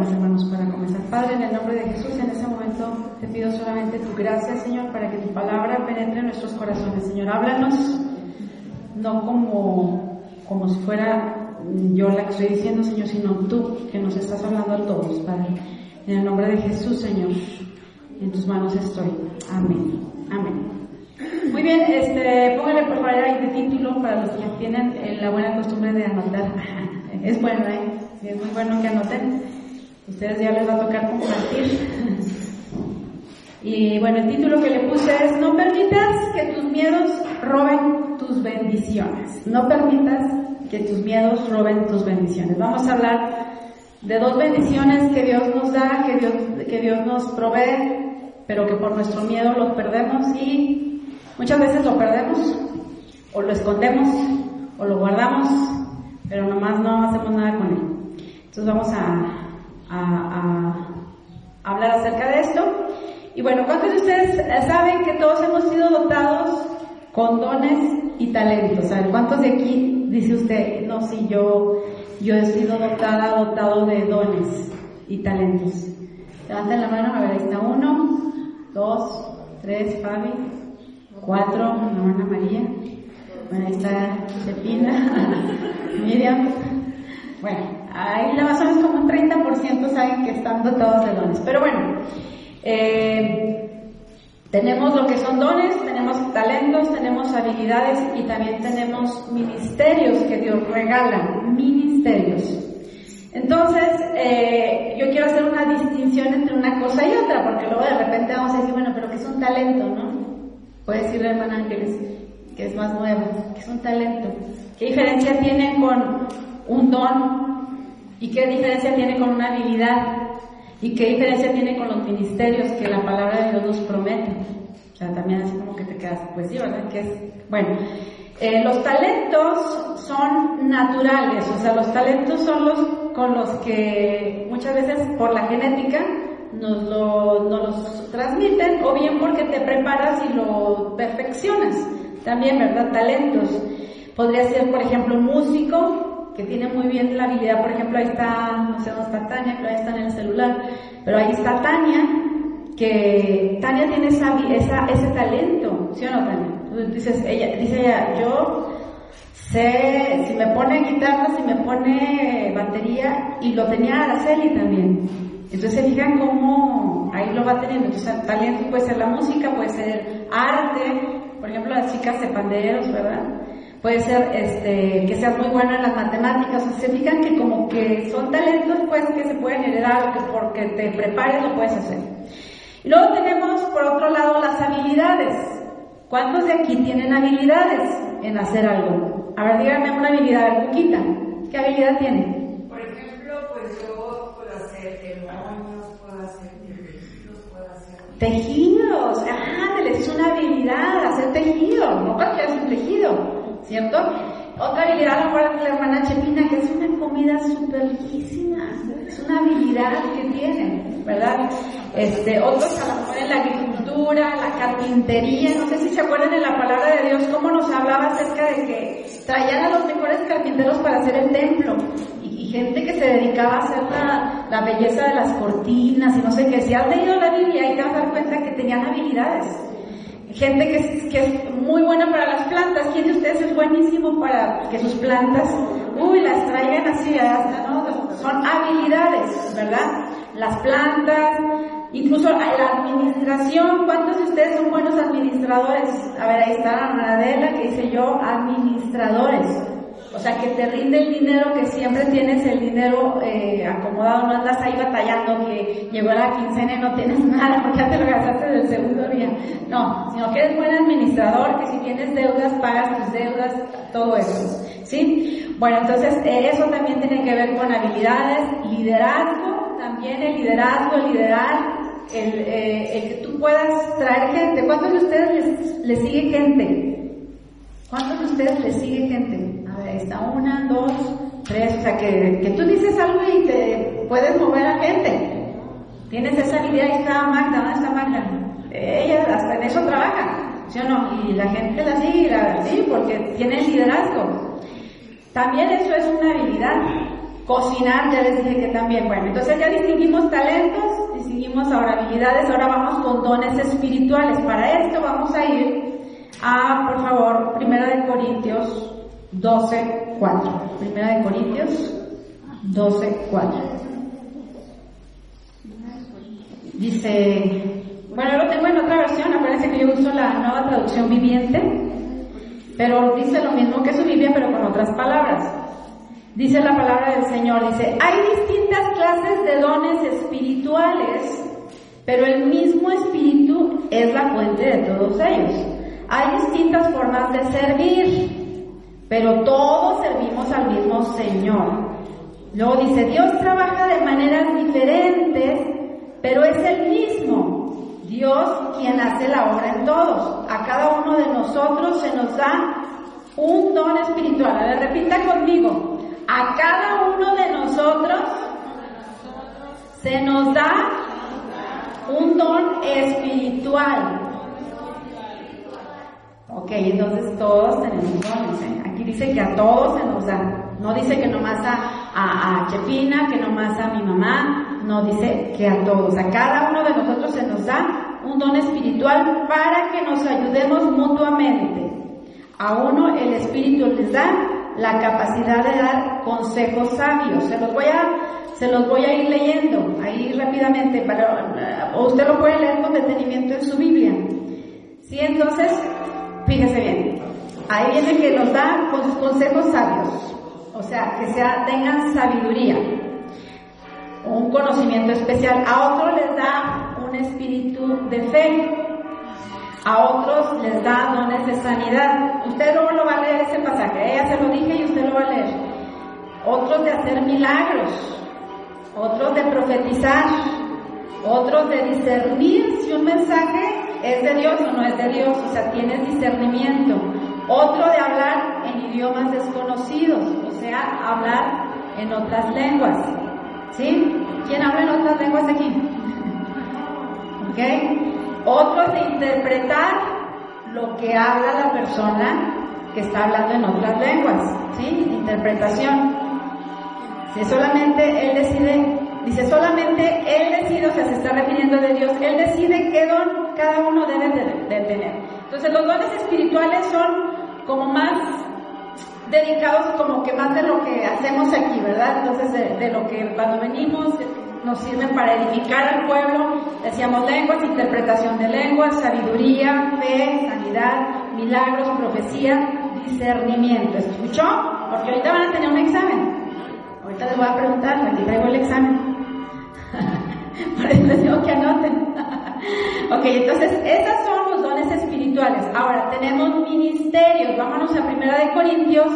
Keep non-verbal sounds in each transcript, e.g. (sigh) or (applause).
mis hermanos, para comenzar. Padre, en el nombre de Jesús, en ese momento te pido solamente tu gracia, Señor, para que tu palabra penetre en nuestros corazones. Señor, háblanos, no como, como si fuera yo la que estoy diciendo, Señor, sino tú que nos estás hablando a todos, Padre. En el nombre de Jesús, Señor, en tus manos estoy. Amén. Amén. Muy bien, este, póngale por favor ahí de título para los que tienen eh, la buena costumbre de anotar. (laughs) Es bueno, ¿eh? es muy bueno que anoten. Ustedes ya les va a tocar compartir. Y bueno, el título que le puse es No permitas que tus miedos roben tus bendiciones. No permitas que tus miedos roben tus bendiciones. Vamos a hablar de dos bendiciones que Dios nos da, que Dios, que Dios nos provee, pero que por nuestro miedo los perdemos y muchas veces lo perdemos o lo escondemos o lo guardamos, pero nomás no hacemos nada con él. Entonces vamos a, a, hablar acerca de esto. Y bueno, ¿cuántos de ustedes saben que todos hemos sido dotados con dones y talentos? ¿Cuántos de aquí dice usted, no, si yo, yo he sido dotada, dotado de dones y talentos? Levanten la mano, a ver, ahí está uno, dos, tres, Fabi, cuatro, hermana María, bueno, ahí está Josefina, (laughs) Miriam, bueno, ahí la más o como un 30% saben que están dotados de dones. Pero bueno, eh, tenemos lo que son dones, tenemos talentos, tenemos habilidades y también tenemos ministerios que Dios regala, ministerios. Entonces, eh, yo quiero hacer una distinción entre una cosa y otra, porque luego de repente vamos a decir, bueno, pero ¿qué es un talento, no? Puede decirle hermana Ángeles, que es más nuevo, ¿qué es un talento? ¿Qué diferencia tiene con un don ¿Y qué diferencia tiene con una habilidad? ¿Y qué diferencia tiene con los ministerios que la palabra de Dios nos promete? O sea, también así como que te quedas, pues sí, ¿verdad? Que es, bueno, eh, los talentos son naturales, o sea, los talentos son los con los que muchas veces por la genética nos, lo, nos los transmiten o bien porque te preparas y lo perfeccionas. También, ¿verdad? Talentos. Podría ser, por ejemplo, un músico tiene muy bien la habilidad, por ejemplo, ahí está, no sé dónde está Tania, pero ahí está en el celular, pero ahí está Tania, que Tania tiene esa, esa, ese talento, ¿sí o no, Tania? Dices, ella, dice ella, yo sé, si me pone guitarra, si me pone batería, y lo tenía Araceli también. Entonces se fijan cómo ahí lo va teniendo. Entonces, talento puede ser la música, puede ser arte, por ejemplo, las chicas de panderos, ¿verdad? Puede ser este, que seas muy bueno en las matemáticas, o se fijan que como que son talentos pues que se pueden heredar que porque te prepares lo puedes hacer. Y luego tenemos por otro lado las habilidades. ¿Cuántos de aquí tienen habilidades en hacer algo? A ver, díganme una habilidad, Cuquita. ¿Qué habilidad tiene? Por ejemplo, pues yo puedo hacer demonios, puedo hacer tejidos, puedo hacer... Tejidos, ah, es una habilidad, hacer tejido, no cualquiera hace un tejido. ¿Cierto? Otra habilidad, ahora la hermana Chepina, que es una comida súper riquísima, es una habilidad que tienen, ¿verdad? Este, otros a lo mejor en la agricultura, la carpintería, no sé si se acuerdan de la palabra de Dios, cómo nos hablaba acerca de que traían a los mejores carpinteros para hacer el templo, y, gente que se dedicaba a hacer la, la, belleza de las cortinas, y no sé qué, si has leído la Biblia, y te vas a dar cuenta que tenían habilidades gente que es, muy buena para las plantas. ¿Quién de ustedes es buenísimo para que sus plantas, uy, las traigan así, hasta, ¿no? Son habilidades, ¿verdad? Las plantas, incluso la administración. ¿Cuántos de ustedes son buenos administradores? A ver, ahí está la Adela que dice yo, administradores. O sea, que te rinde el dinero, que siempre tienes el dinero eh, acomodado, no andas ahí batallando, que llegó la quincena y no tienes (laughs) nada porque ya te lo gastaste del segundo día. No, sino que eres buen administrador, que si tienes deudas, pagas tus deudas, todo eso. ¿Sí? Bueno, entonces eh, eso también tiene que ver con habilidades, liderazgo, también el liderazgo, el liderar, el, eh, el que tú puedas traer gente. ¿Cuántos de ustedes les, les sigue gente? ¿Cuántos de ustedes les sigue gente? Está una, dos, tres, o sea, que, que tú dices algo y te puedes mover a gente. Tienes esa habilidad, ahí está Magda, ¿dónde está Magda? Ella hasta en eso trabaja, ¿sí o no? Y la gente la sigue, la, sí, porque tiene liderazgo. También eso es una habilidad. Cocinar, ya les dije que también. Bueno, entonces ya distinguimos talentos, distinguimos ahora habilidades, ahora vamos con dones espirituales. Para esto vamos a ir a, por favor, Primera de Corintios 12, 4. Primera de Corintios 12, 4. Dice, bueno, yo lo tengo en otra versión, acuérdense que yo uso la nueva traducción viviente, pero dice lo mismo que su Biblia, pero con otras palabras. Dice la palabra del Señor, dice, hay distintas clases de dones espirituales, pero el mismo espíritu es la fuente de todos ellos. Hay distintas formas de servir, pero todos servimos al mismo Señor. Luego dice, Dios trabaja de maneras diferentes, pero es el mismo. Dios quien hace la obra en todos. A cada uno de nosotros se nos da un don espiritual. A ver, repita conmigo. A cada uno de nosotros se nos da un don espiritual. Ok, entonces todos tenemos dones. ¿eh? Aquí dice que a todos se nos da. No dice que nomás a, a, a Chepina, que nomás a mi mamá. No dice que a todos. A cada uno de nosotros se nos da un don espiritual para que nos ayudemos mutuamente. A uno el Espíritu les da la capacidad de dar consejos sabios. Se los voy a, se los voy a ir leyendo ahí rápidamente, para, o usted lo puede leer con detenimiento en su Biblia. Sí, entonces, fíjese bien. Ahí viene que nos da consejos sabios. O sea, que sea, tengan sabiduría, un conocimiento especial. A otro les da un espíritu de fe, a otros les da dones de sanidad. Usted luego lo va a leer ese pasaje, ella se lo dije y usted lo va a leer. Otros de hacer milagros, otros de profetizar, otros de discernir si un mensaje es de Dios o no es de Dios, o sea, tienes discernimiento. Otro de hablar en idiomas desconocidos, o sea, hablar en otras lenguas. ¿Sí? ¿Quién habla en otras lenguas aquí? (laughs) ¿Ok? Otros de interpretar lo que habla la persona que está hablando en otras lenguas. ¿Sí? Interpretación. Si solamente él decide, dice solamente él decide, o sea, se está refiriendo de Dios, él decide qué don cada uno debe de, de tener. Entonces los dones espirituales son como más dedicados como que más de lo que hacemos aquí, ¿verdad? Entonces de, lo que cuando venimos nos sirven para edificar al pueblo, decíamos lenguas, interpretación de lenguas, sabiduría, fe, sanidad, milagros, profecía, discernimiento. ¿Escuchó? Porque ahorita van a tener un examen. Ahorita les voy a preguntar, aquí traigo el examen. (laughs) Por eso les digo que anoten. (laughs) ok, entonces, esos son espirituales. Ahora, tenemos ministerios. Vámonos a Primera de Corintios,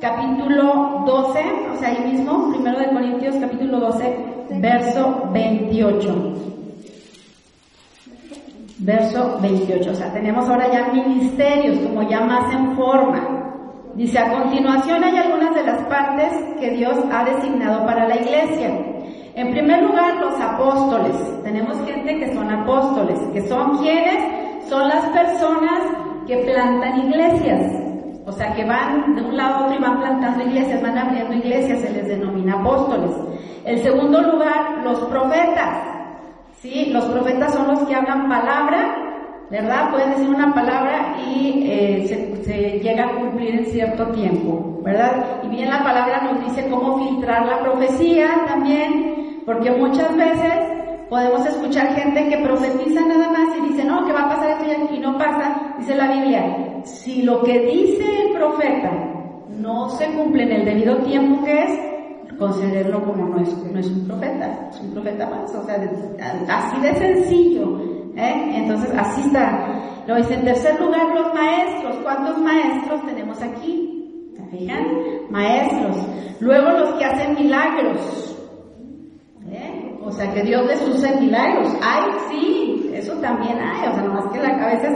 capítulo 12, o sea, ahí mismo, Primero de Corintios, capítulo 12, verso 28. Verso 28, o sea, tenemos ahora ya ministerios, como ya más en forma. Dice, a continuación hay algunas de las partes que Dios ha designado para la iglesia. En primer lugar, los apóstoles. Tenemos gente que son apóstoles, que son quienes son las personas que plantan iglesias. O sea, que van de un lado a otro y van plantando iglesias, van abriendo iglesias, se les denomina apóstoles. En segundo lugar, los profetas. ¿Sí? Los profetas son los que hablan palabra, ¿verdad? Pueden decir una palabra y eh, se, se, llega a cumplir en cierto tiempo, ¿verdad? Y bien la palabra nos dice cómo filtrar la profecía también, porque muchas veces podemos escuchar gente que profetiza nada más y dice, no, que va a pasar esto y no pasa, dice la Biblia, si lo que dice el profeta no se cumple en el debido tiempo que es, considerarlo como no es, no es un profeta, es un profeta más, o sea, así de sencillo, ¿eh? Entonces, así está. Lo dice en tercer lugar los maestros, ¿cuántos maestros tenemos aquí? ¿Se fijan? Maestros. Luego los que hacen milagros. O sea, que Dios les use milagros. Ay, sí, eso también hay, o sea, nomás que la cabeza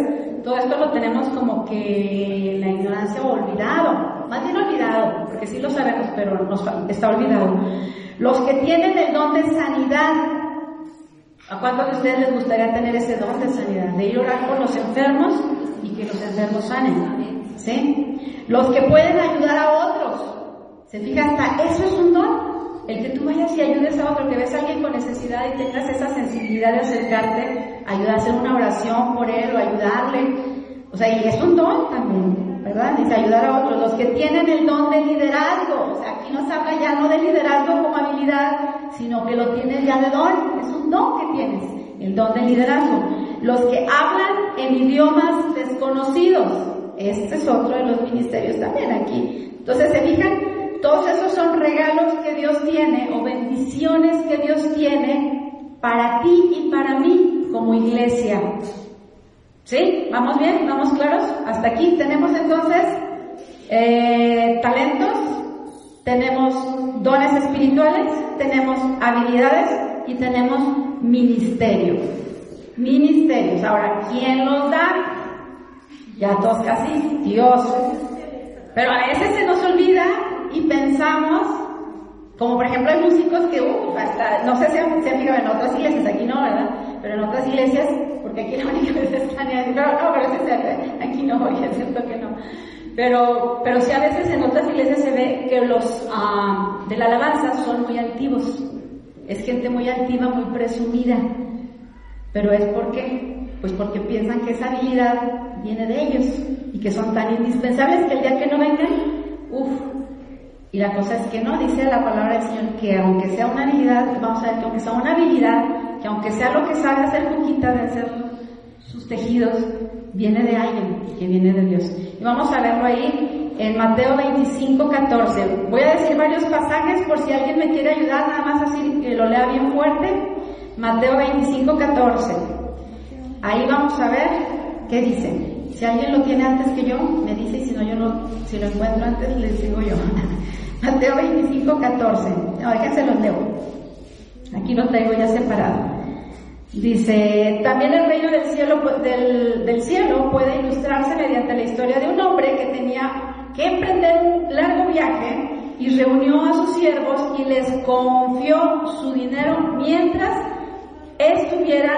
todo esto lo tenemos como que la ignorancia olvidado, más bien olvidado, porque sí lo sabemos, pero nos está olvidado. Los que tienen el don de sanidad, ¿a cuántos de ustedes les gustaría tener ese don de sanidad? De ir a orar por los enfermos y que los enfermos sanen, ¿sí? Los que pueden ayudar a otros, ¿se fija hasta eso es un don? El que tú vayas y ayudes a otro, que ves a alguien con necesidad y tengas esa sensibilidad de acercarte, ayudar a hacer una oración por él o ayudarle. O sea, y es un don también, ¿verdad? Dice ayudar a otros. Los que tienen el don de liderazgo. O sea, aquí nos habla ya no de liderazgo como habilidad, sino que lo tienes ya de don. Es un don que tienes, el don de liderazgo. Los que hablan en idiomas desconocidos. Este es otro de los ministerios también aquí. Entonces, ¿se fijan? Todos esos son regalos que Dios tiene o bendiciones que Dios tiene para ti y para mí como iglesia. ¿Sí? ¿Vamos bien? ¿Vamos claros? Hasta aquí tenemos entonces eh, talentos, tenemos dones espirituales, tenemos habilidades y tenemos ministerio. Ministerios. Ahora, ¿quién los da? Ya todos casi, Dios. Pero a veces se nos olvida y pensamos, como por ejemplo hay músicos que, uff, hasta, no sé si han, fijado en otras iglesias, aquí no, ¿verdad? Pero en otras iglesias, porque aquí la única vez es pero no, pero aquí no, es cierto que no. Pero, pero sí a veces en otras iglesias se ve que los ah, de la alabanza son muy altivos. Es gente muy altiva, muy presumida. Pero es porque, pues porque piensan que esa habilidad viene de ellos y que son tan indispensables que el día que no vengan, uff, y la cosa es que no, dice la palabra del Señor que aunque sea una habilidad, vamos a ver que aunque sea una habilidad, que aunque sea lo que sabe hacer poquita de hacer sus tejidos, viene de alguien, que viene de Dios. Y vamos a verlo ahí en Mateo 25, 14. Voy a decir varios pasajes por si alguien me quiere ayudar, nada más así que lo lea bien fuerte. Mateo 25, 14. Ahí vamos a ver qué dice. Si alguien lo tiene antes que yo, me dice, y si no, yo lo, si lo encuentro antes, les digo yo. (laughs) Mateo 25, 14. No, déjense los leo. Aquí lo traigo ya separado. Dice, también el reino del cielo, del, del cielo puede ilustrarse mediante la historia de un hombre que tenía que emprender un largo viaje y reunió a sus siervos y les confió su dinero mientras estuviera,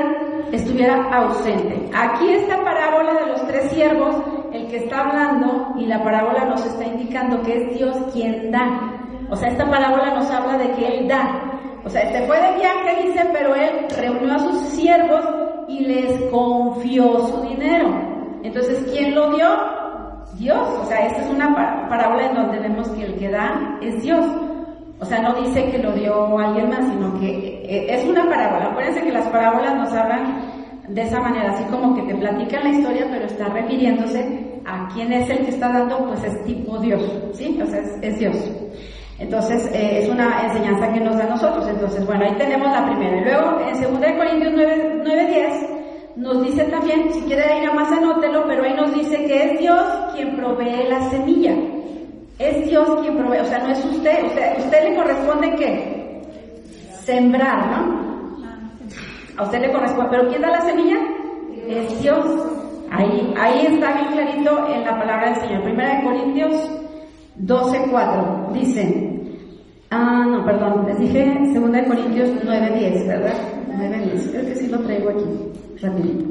estuviera ausente. Aquí esta parábola de los tres siervos el que está hablando y la parábola nos está indicando que es Dios quien da. O sea, esta parábola nos habla de que Él da. O sea, este fue de viaje, dice, pero Él reunió a sus siervos y les confió su dinero. Entonces, ¿quién lo dio? Dios. O sea, esta es una parábola en donde vemos que el que da es Dios. O sea, no dice que lo dio alguien más, sino que eh, es una parábola. Acuérdense que las parábolas nos hablan de esa manera, así como que te platican la historia, pero está refiriéndose a quién es el que está dando, pues es tipo Dios, ¿sí? Sea, es, Dios. Entonces, eh, es una enseñanza que nos da a nosotros. Entonces, bueno, ahí tenemos la primera. Y luego, en 2 Corintios 9, 9, 10, nos dice también, si quiere ir a más anótelo, pero ahí nos dice que es Dios quien provee la semilla. Es Dios quien provee, o sea, no es usted, usted le corresponde qué? Sembrar, ¿no? A usted le corresponde. ¿Pero quién da la semilla? Es Dios. Ahí, ahí está bien clarito en la palabra del Señor. Primera de Corintios 12, 4. Dice, ah, no, perdón, les dije segunda de Corintios 9, 10, ¿verdad? 9, 10. Creo que sí lo traigo aquí, rapidito.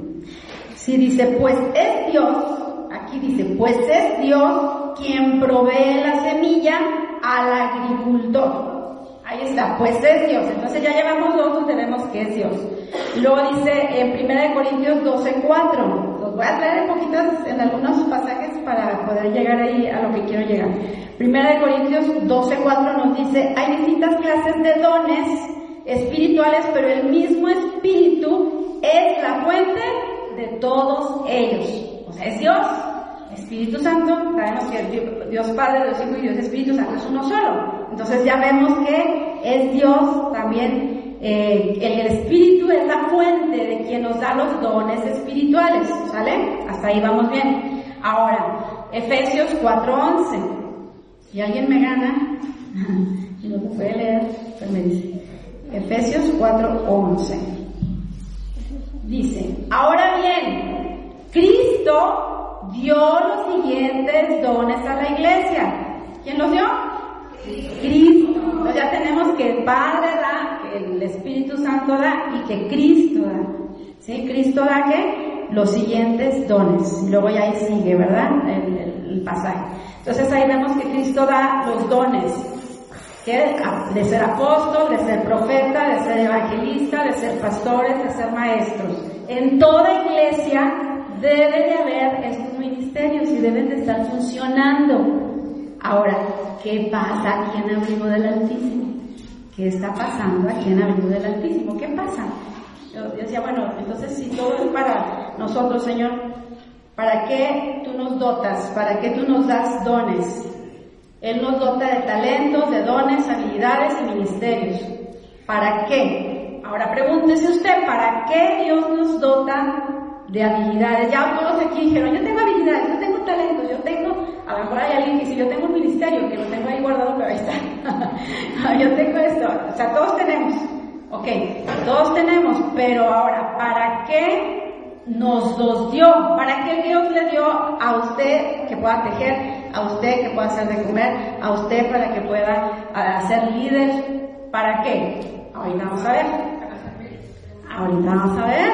Sí, dice, pues es Dios, aquí dice, pues es Dios quien provee la semilla al agricultor. Ahí está, pues es Dios. Entonces ya llevamos dos donde vemos que es Dios. Luego dice en 1 Corintios 12, 4. Los voy a traer un poquito en algunos pasajes para poder llegar ahí a lo que quiero llegar. 1 Corintios 12, 4 nos dice, hay distintas clases de dones espirituales, pero el mismo espíritu es la fuente de todos ellos. O sea, es Dios. Espíritu Santo, sabemos que Dios Padre, Dios Hijo y Dios Espíritu Santo es uno solo. Entonces ya vemos que es Dios también, eh, el Espíritu es la fuente de quien nos da los dones espirituales, ¿sale? Hasta ahí vamos bien. Ahora, Efesios 4.11. Si alguien me gana, (laughs) si no se puede leer, pues me dice. Efesios 4.11. Dice, ahora bien, Cristo dio los siguientes dones a la iglesia. ¿Quién los dio? Cristo. Ya tenemos que el Padre da, que el Espíritu Santo da y que Cristo da. ¿Sí? Cristo da que los siguientes dones. Luego ya ahí sigue, ¿verdad? El, el pasaje. Entonces ahí vemos que Cristo da los dones. de ser apóstol, de ser profeta, de ser evangelista, de ser pastores, de ser maestros. En toda iglesia debe de haber estos ministerios y deben de estar funcionando. Ahora, ¿qué pasa aquí en Abrigo del Altísimo? ¿Qué está pasando aquí en Abrigo del Altísimo? ¿Qué pasa? Yo decía, bueno, entonces si todo es para nosotros, Señor, ¿para qué tú nos dotas? ¿Para qué tú nos das dones? Él nos dota de talentos, de dones, habilidades y ministerios. ¿Para qué? Ahora pregúntese usted, ¿para qué Dios nos dota de habilidades? Ya todos aquí dijeron, yo tengo habilidades, yo tengo talentos, yo tengo, a lo hay alguien que dice, yo tengo un ministerio, que lo tengo ahí guardado, pero ahí está. (laughs) yo tengo esto, o sea, todos tenemos. Ok, todos tenemos, pero ahora, ¿para qué nos los dio. ¿Para qué Dios le dio a usted que pueda tejer, a usted que pueda hacer de comer, a usted para que pueda ser líder? ¿Para qué? Ahorita vamos a ver. Ahorita vamos a ver.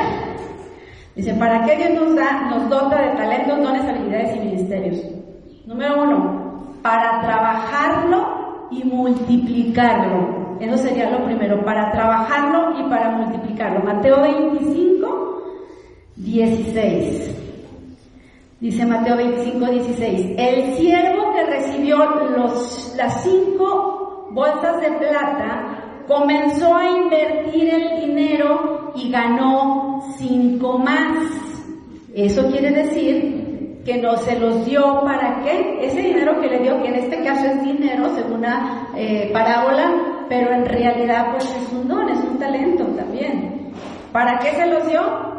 Dice, ¿para qué Dios nos da, nos dota de talentos, dones, habilidades y ministerios? Número uno, para trabajarlo y multiplicarlo. Eso sería lo primero, para trabajarlo y para multiplicarlo. Mateo 25, 16. Dice Mateo 25, 16. El siervo que recibió los, las cinco bolsas de plata comenzó a invertir el dinero y ganó cinco más. Eso quiere decir que no se los dio para qué? Ese dinero que le dio, que en este caso es dinero según una eh, parábola, pero en realidad pues es un don, es un talento también. ¿Para qué se los dio?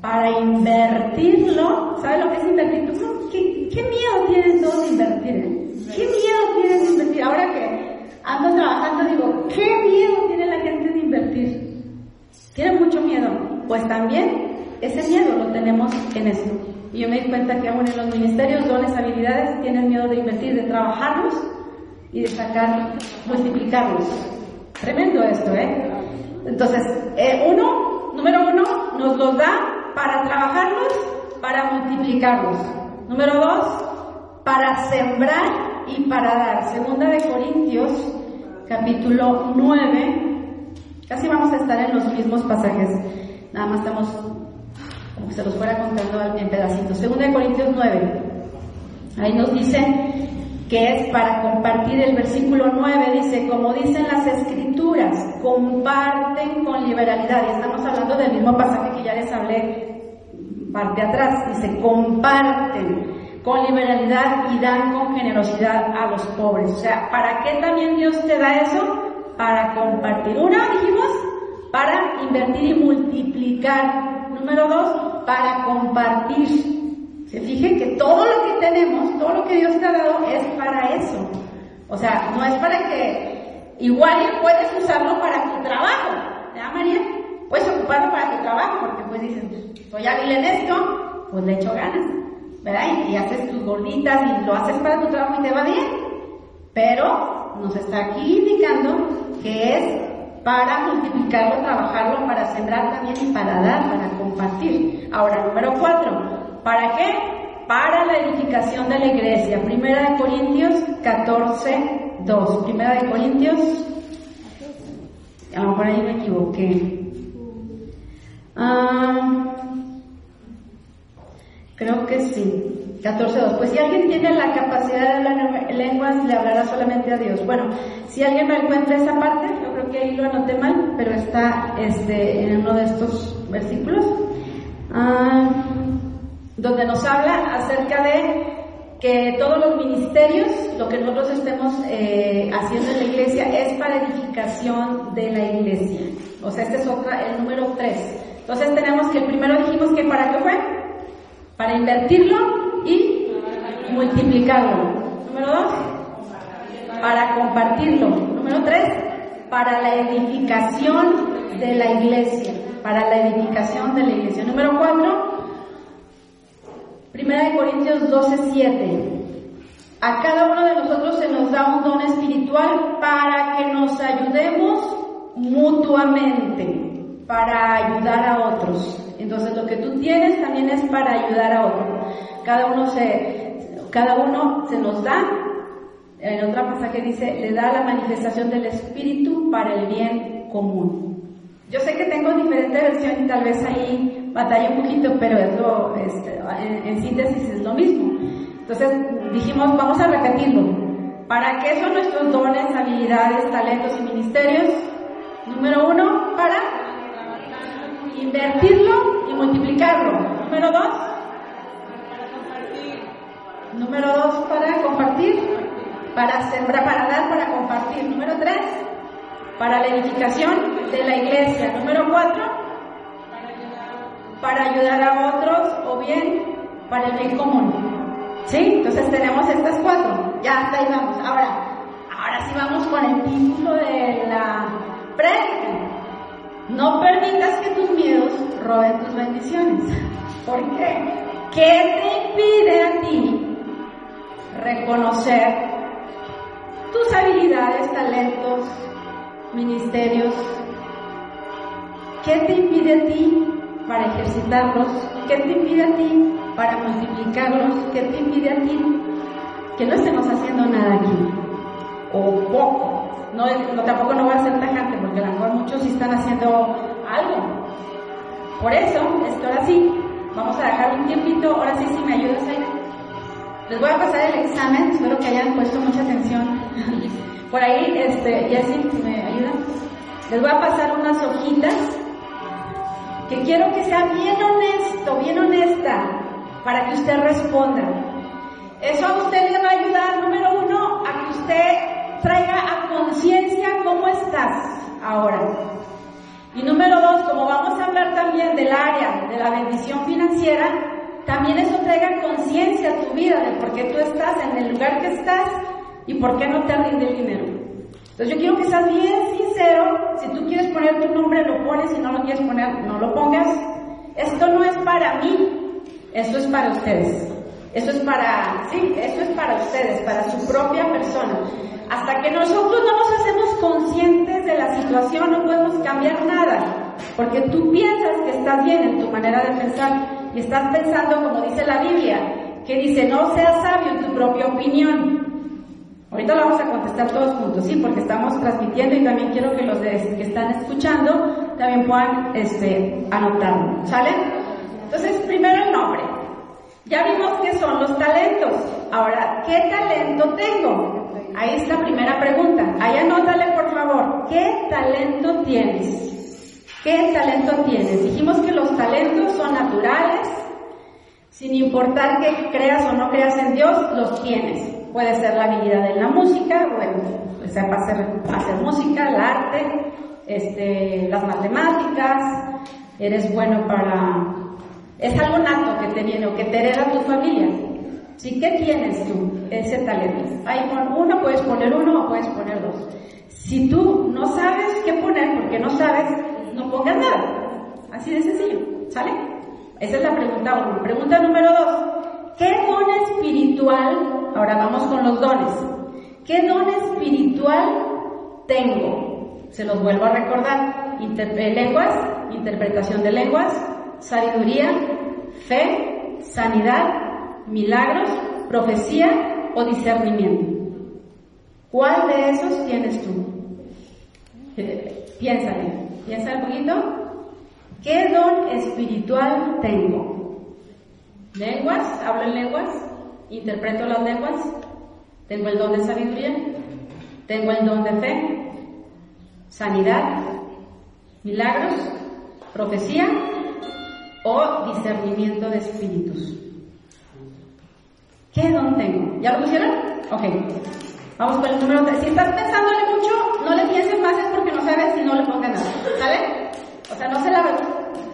para invertirlo, ¿sabes lo que es invertir? ¿Qué, qué miedo tienes todos de invertir? ¿Qué miedo tienes de invertir? Ahora que ando trabajando digo, ¿qué miedo tiene la gente de invertir? Tiene mucho miedo. Pues también ese miedo lo tenemos en esto. Y yo me di cuenta que aún en los ministerios, dones, habilidades, tienen miedo de invertir, de trabajarlos y de sacar, multiplicarlos. Tremendo esto, ¿eh? Entonces, eh, uno, número uno, nos los da para trabajarlos, para multiplicarlos. Número dos, para sembrar y para dar. Segunda de Corintios, capítulo 9. Casi vamos a estar en los mismos pasajes. Nada más estamos como se los fuera contando en pedacitos. Segunda de Corintios 9. Ahí nos dice que es para compartir el versículo 9, dice, como dicen las escrituras, comparten con liberalidad. Y estamos hablando del mismo pasaje que ya les hablé parte atrás. Dice, comparten con liberalidad y dan con generosidad a los pobres. O sea, ¿para qué también Dios te da eso? Para compartir. Una, dijimos, para invertir y multiplicar. Número dos, para compartir. Se fijen que todo lo que tenemos, todo lo que Dios te ha dado es para eso. O sea, no es para que igual puedes usarlo para tu trabajo. ¿Ya, María? Puedes ocuparlo para tu trabajo, porque pues dices, soy hábil en esto, pues le echo ganas. ¿Verdad? Y, haces tus gorditas y lo haces para tu trabajo y te va bien. Pero nos está aquí indicando que es para multiplicarlo, trabajarlo, para sembrar también y para dar, para Ahora, número cuatro, ¿Para qué? Para la edificación de la iglesia. Primera de Corintios 14, 2. Primera de Corintios, a lo mejor ahí me equivoqué. Ah, creo que sí. 14.2. Pues si alguien tiene la capacidad de hablar lenguas, le hablará solamente a Dios. Bueno, si alguien me encuentra esa parte, yo creo que ahí lo anoté mal, pero está este, en uno de estos versículos. Ah, donde nos habla acerca de que todos los ministerios, lo que nosotros estemos eh, haciendo en la iglesia es para edificación de la iglesia. O sea, este es otra, el número tres. Entonces tenemos que el primero dijimos que para qué fue? Para invertirlo y multiplicarlo. Número dos, para compartirlo. Número tres, para la edificación de la iglesia. Para la edificación de la iglesia. Número cuatro, Primera de Corintios 12, 7. A cada uno de nosotros se nos da un don espiritual para que nos ayudemos mutuamente, para ayudar a otros. Entonces lo que tú tienes también es para ayudar a otros. Cada uno se, cada uno se nos da en otra pasaje dice, le da la manifestación del Espíritu para el bien común. Yo sé que tengo diferente versión y tal vez ahí batalla un poquito, pero es este, en, síntesis es lo mismo. Entonces dijimos, vamos a repetirlo. ¿Para qué son nuestros dones, habilidades, talentos y ministerios? Número uno, para invertirlo y multiplicarlo. Número dos, número dos, para compartir, para sembrar, para dar, para compartir. Número tres, para la edificación de la iglesia. Número cuatro, para ayudar a otros o bien para el bien común. ¿Sí? Entonces tenemos estas cuatro. Ya hasta ahí vamos. Ahora, ahora sí vamos con el título de la prédica. No permitas que tus miedos roben tus bendiciones. ¿Por qué? ¿Qué te impide a ti reconocer tus habilidades, talentos, ministerios? ¿Qué te impide a ti para ejercitarlos? ¿Qué te impide a ti para multiplicarlos? ¿Qué te impide a ti que no estemos haciendo nada aquí? O poco. No, tampoco no va a ser tajante, porque a lo mejor muchos sí están haciendo algo. Por eso, es que ahora sí, vamos a dejar un tiempito, ahora sí, si me ayudas ahí. Les voy a pasar el examen, espero que hayan puesto mucha atención. (laughs) Por ahí, este, si me. Les voy a pasar unas hojitas que quiero que sea bien honesto, bien honesta, para que usted responda. Eso a usted le va a ayudar, número uno, a que usted traiga a conciencia cómo estás ahora. Y número dos, como vamos a hablar también del área de la bendición financiera, también eso traiga conciencia a tu vida de por qué tú estás en el lugar que estás y por qué no te rinde el dinero. Entonces yo quiero que seas bien sincero, si tú quieres poner tu nombre lo pones, si no lo quieres poner no lo pongas. Esto no es para mí, esto es para ustedes. Eso es para, sí, eso es para ustedes, para su propia persona. Hasta que nosotros no nos hacemos conscientes de la situación no podemos cambiar nada, porque tú piensas que estás bien en tu manera de pensar y estás pensando como dice la Biblia, que dice no seas sabio en tu propia opinión, Ahorita lo vamos a contestar todos juntos, sí, porque estamos transmitiendo y también quiero que los que están escuchando también puedan este, anotarlo, ¿sale? Entonces, primero el nombre. Ya vimos qué son los talentos. Ahora, ¿qué talento tengo? Ahí es la primera pregunta. Ahí anótale, por favor, ¿qué talento tienes? ¿Qué talento tienes? Dijimos que los talentos son naturales, sin importar que creas o no creas en Dios, los tienes. Puede ser la habilidad en la música, bueno, pues para hacer, hacer música, el arte, este, las matemáticas, eres bueno para... Es algo nato que te viene o que te hereda tu familia. ¿Sí? ¿Qué tienes tú? Ese talento. Ahí con uno puedes poner uno o puedes poner dos. Si tú no sabes qué poner porque no sabes, no pongas nada. Así de sencillo. ¿Sale? Esa es la pregunta uno. Pregunta número dos. ¿Qué don espiritual, ahora vamos con los dones, qué don espiritual tengo? Se los vuelvo a recordar. Eh, lenguas, interpretación de lenguas, sabiduría, fe, sanidad, milagros, profecía o discernimiento. ¿Cuál de esos tienes tú? Eh, piénsale, piensa un poquito. ¿Qué don espiritual tengo? Lenguas, hablo en lenguas, interpreto las lenguas, tengo el don de sabiduría, tengo el don de fe, sanidad, milagros, profecía o discernimiento de espíritus. ¿Qué don tengo? ¿Ya lo pusieron? Ok. Vamos con el número 3. Si estás pensándole mucho, no le pienses más, es porque no sabes y no le pongas nada. ¿Sale? O sea, no se la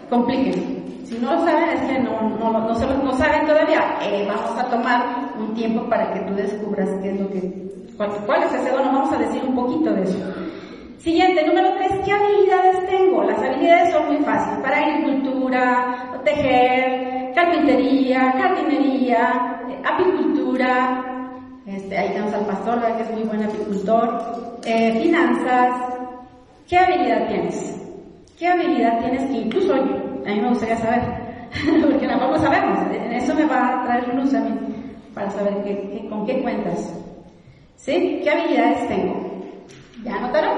compliquen. Si no lo saben, es que no, no, no, no saben todavía. Eh, vamos a tomar un tiempo para que tú descubras qué es lo que, cuál, es ese don. Vamos a decir un poquito de eso. Siguiente, número tres, ¿qué habilidades tengo? Las habilidades son muy fáciles. Para agricultura, tejer, carpintería, jardinería, eh, apicultura. Este, ahí tenemos al pastor, que es muy buen apicultor. Eh, finanzas. ¿Qué habilidad tienes? ¿Qué habilidad tienes que incluso yo, a mí me gustaría saber, (laughs) porque tampoco sabemos. Eso me va a traer luz a mí para saber con qué cuentas. ¿Sí? ¿Qué habilidades tengo? ¿Ya notaron?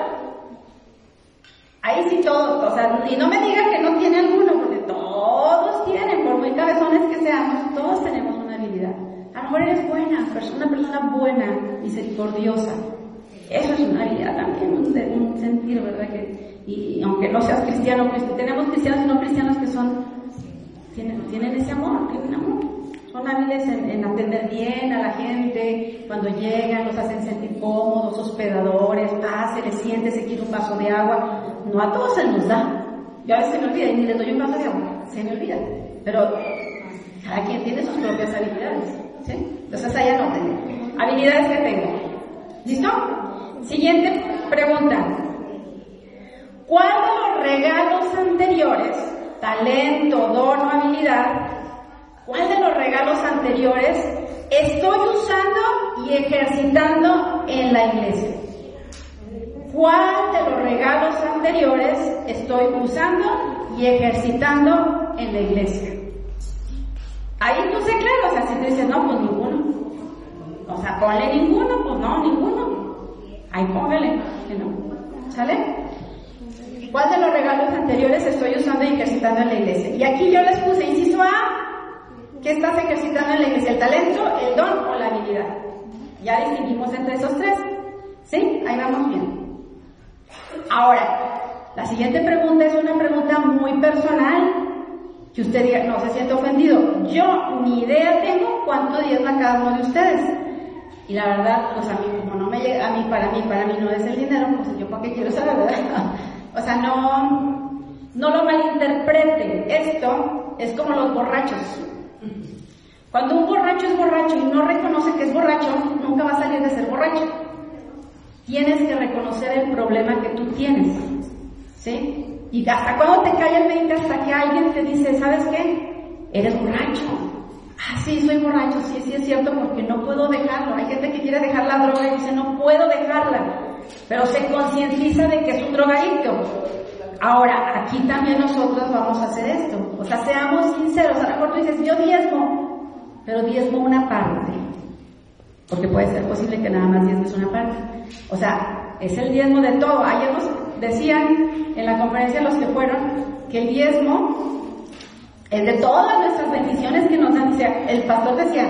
Ahí sí todo, o sea, y no me digan que no tiene alguno, porque todos tienen, por muy cabezones que seamos, todos tenemos una habilidad. A lo mejor eres buena, una persona buena, misericordiosa. Eso es una habilidad también, un, sentir, ¿verdad? Que, y, aunque no seas cristiano, tenemos cristianos y no cristianos que son, tienen, tienen ese amor, tienen amor son hábiles en, atender bien a la gente, cuando llegan los hacen sentir cómodos, hospedadores, paz, se les siente, se quiere un vaso de agua. No a todos se nos da. Yo a veces se me olvida y ni les doy un vaso de agua, se me olvida. Pero cada quien tiene sus propias habilidades. ¿sí? Entonces allá no tengo. Habilidades que tengo. ¿Listo? Siguiente pregunta. ¿Cuál de los regalos anteriores, talento, don o habilidad, ¿Cuál de los regalos anteriores estoy usando y ejercitando en la iglesia? ¿Cuál de los regalos anteriores estoy usando y ejercitando en la iglesia? Ahí tú sé claro, o sea, si tú dices, no, pues ninguno. O sea, ponle ninguno, pues no, ninguno. Ahí póngale, que no. ¿Sale? ¿Cuál de los regalos anteriores estoy usando y ejercitando en la iglesia? Y aquí yo les puse, inciso A, ¿Qué estás ejercitando en la iglesia? ¿El talento, el don o la habilidad? Ya distinguimos entre esos tres. ¿Sí? Ahí vamos bien. Ahora, la siguiente pregunta es una pregunta muy personal. Que usted diga, no se siente ofendido. Yo ni idea tengo cuánto diezma cada uno de ustedes. Y la verdad, pues a mí, como no me llega, a mí, para mí, para mí no es el dinero, pues yo para qué quiero saber, ¿verdad? O sea, no, no lo malinterprete. Esto es como los borrachos. Cuando un borracho es borracho y no reconoce que es borracho, nunca va a salir de ser borracho. Tienes que reconocer el problema que tú tienes. ¿Sí? Y hasta cuando te cae el 20, hasta que alguien te dice, ¿sabes qué? Eres borracho. Ah, sí, soy borracho, sí, sí es cierto, porque no puedo dejarlo. Hay gente que quiere dejar la droga y dice, no puedo dejarla. Pero se concientiza de que es un drogadicto. Ahora, aquí también nosotros vamos a hacer esto. O sea, seamos sinceros. A lo mejor tú dices, yo diezmo, pero diezmo una parte, porque puede ser posible que nada más diezmo es una parte. O sea, es el diezmo de todo. Ayer nos decían en la conferencia los que fueron que el diezmo es de todas nuestras bendiciones que nos dan. el pastor decía,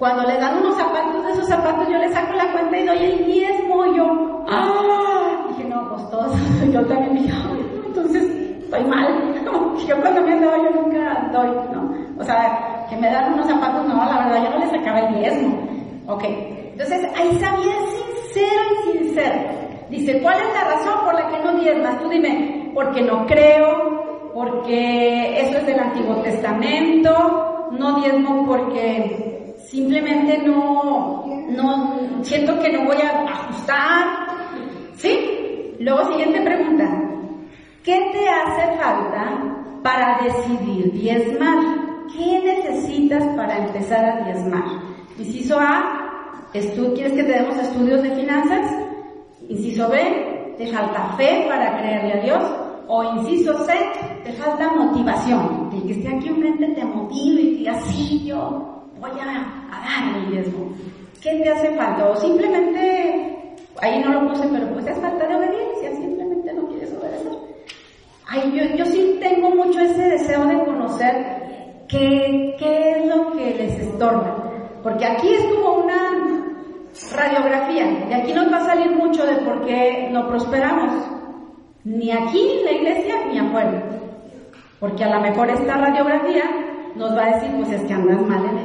cuando le dan unos zapatos de esos zapatos, yo le saco la cuenta y doy el diezmo. Y yo, ¡ah! Dije, no, pues (laughs) todos. yo también dije, entonces estoy mal. (laughs) yo cuando me andaba yo nunca doy, ¿no? O sea, que me dan unos zapatos, no, la verdad yo no les sacaba el diezmo. Ok, entonces ahí sabía sincero y sincero. Dice, ¿cuál es la razón por la que no diezmas? Tú dime, porque no creo, porque eso es del Antiguo Testamento, no diezmo porque simplemente no, no, siento que no voy a ajustar. ¿Sí? Luego, siguiente pregunta. ¿Qué te hace falta para decidir diezmar? ¿Qué necesitas para empezar a diezmar? Inciso A, ¿quieres que te demos estudios de finanzas? Inciso B, ¿te falta fe para creerle a Dios? O inciso C, te falta motivación. El que esté aquí enfrente te motive y diga, sí, yo voy a, dar el diezmo. ¿Qué te hace falta? O simplemente, ahí no lo puse, pero pues es falta de obediencia, simplemente no quieres obedecer. Ay, yo, yo sí tengo mucho ese deseo de conocer ¿Qué, ¿Qué es lo que les estorba? Porque aquí es como una radiografía, y aquí nos va a salir mucho de por qué no prosperamos, ni aquí en la iglesia ni afuera. Porque a lo mejor esta radiografía nos va a decir, pues es que andas mal en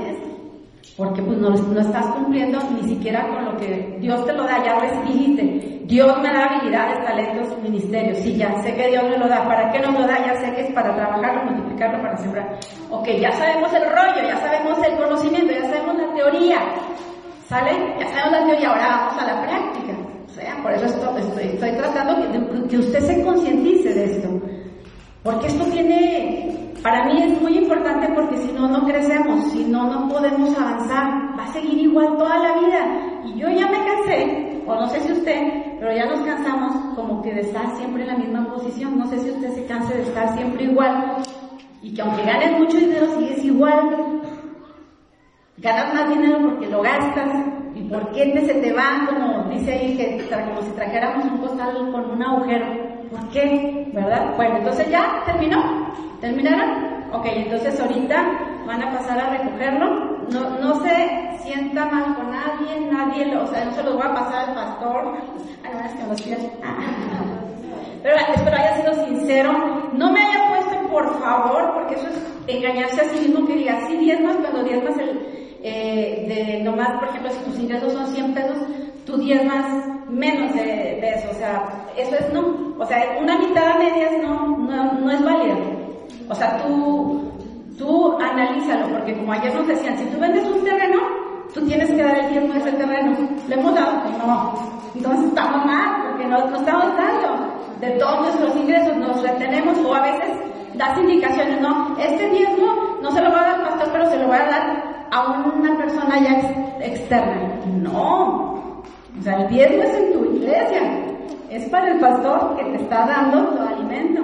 porque pues no, no, estás cumpliendo ni siquiera con lo que Dios te lo da, ya recibiste. Dios me da habilidades, talentos, ministerios, sí, ya sé que Dios me lo da, ¿para qué nos lo da? Ya sé que es para trabajarlo, multiplicarlo, para sembrar. Ok, ya sabemos el rollo, ya sabemos el conocimiento, ya sabemos la teoría, ¿sale? Ya sabemos la teoría, ahora vamos a la práctica. O sea, por eso estoy, estoy, tratando que, que usted se concientice de esto. Porque esto tiene para mí es muy importante porque si no, no crecemos, si no, no podemos avanzar, va a seguir igual toda la vida. Y yo ya me cansé, o no sé si usted, pero ya nos cansamos como que de estar siempre en la misma posición. No sé si usted se canse de estar siempre igual y que aunque ganes mucho dinero sigues igual. Ganas más dinero porque lo gastas y ¿Por qué te, se te van como dice ahí que como si trajéramos un costal con un agujero? ¿Por qué? ¿Verdad? Bueno, entonces ya terminó. ¿Terminaron? Ok, entonces ahorita van a pasar a recogerlo. No, no se sienta mal con nadie, nadie, o sea, no se los va a pasar al pastor. No, es que los pies. Pero espero haya sido sincero. No me haya puesto por favor, porque eso es engañarse a sí mismo que diga, sí diezmas cuando diezmas el, eh, de nomás, por ejemplo, si tus ingresos son 100 pesos, tú diezmas menos de, eso. O sea, eso es no. O sea, una mitad a medias no, no, no es válido. O sea, tú, tú analízalo, porque como ayer nos decían, si tú vendes un terreno, tú tienes que dar el tiempo de ese terreno. ¿Le hemos dado? Pues no. Entonces estamos mal, porque no estamos dando de todos nuestros ingresos, nos retenemos o a veces das indicaciones, no, este diezmo no se lo va a dar al pastor, pero se lo va a dar a una persona ya externa. No, o sea, el diezmo es en tu iglesia, es para el pastor que te está dando tu alimento.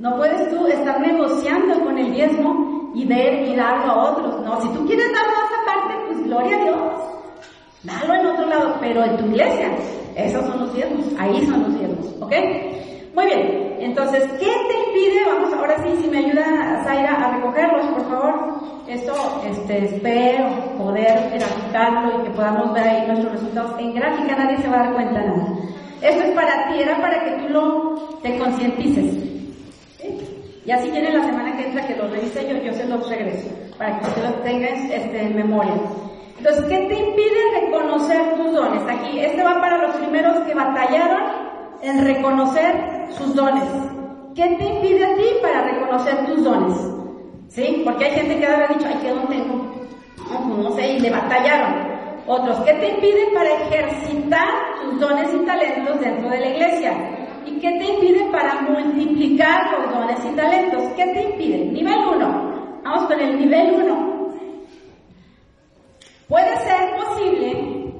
No puedes tú estar negociando con el diezmo y ver y darlo a otros. No, si tú quieres dar más aparte, pues gloria a Dios. Dalo en otro lado, pero en tu iglesia. Esos son los diezmos, ahí son los diezmos, ¿ok? Muy bien, entonces, ¿qué te impide? Vamos, ahora sí, si me ayuda Zaira a recogerlos, por favor. Esto, este, espero poder graficarlo y que podamos ver ahí nuestros resultados. En gráfica nadie se va a dar cuenta nada. Esto es para ti, era para que tú lo, te concientices. Y así tiene la semana que entra que lo revise yo, yo se los regreso, para que tú los tengas este, en memoria. Entonces, ¿qué te impide reconocer tus dones? Aquí, este va para los primeros que batallaron en reconocer sus dones. ¿Qué te impide a ti para reconocer tus dones? ¿Sí? Porque hay gente que ha dicho, ay, ¿qué don tengo? No, sé, y le batallaron. Otros, ¿qué te impide para ejercitar tus dones y talentos dentro de la iglesia? ¿Y qué te impide para multiplicar los dones y talentos? ¿Qué te impide? Nivel 1. Vamos con el nivel 1. Puede ser posible,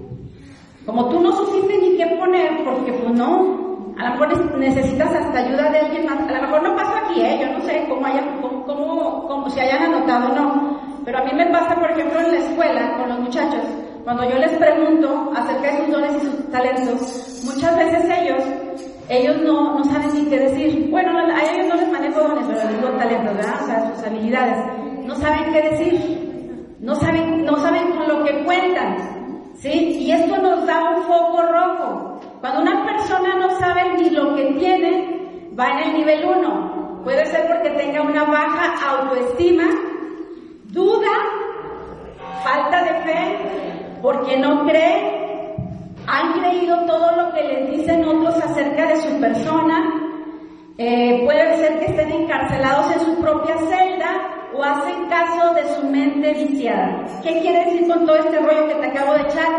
como tú no supiste ni qué poner, porque pues no, a lo mejor necesitas hasta ayuda de alguien más. A lo mejor no pasa aquí, ¿eh? Yo no sé cómo, haya, cómo, cómo, si hayan anotado o no. Pero a mí me pasa, por ejemplo, en la escuela con los muchachos. Cuando yo les pregunto acerca de sus dones y sus talentos, muchas veces ellos, ellos no, no saben ni qué decir. Bueno, a ellos no les manejo dones, pero les talentos, ¿verdad? O sea, sus habilidades. No saben qué decir. No saben, no saben con lo que cuentan. ¿Sí? Y esto nos da un foco rojo. Cuando una persona no sabe ni lo que tiene, va en el nivel 1. Puede ser porque tenga una baja autoestima, duda, falta de fe, porque no cree, han creído todo lo que les dicen otros acerca de su persona, eh, puede ser que estén encarcelados en su propia celda o hacen caso de su mente viciada. ¿Qué quiere decir con todo este rollo que te acabo de echar?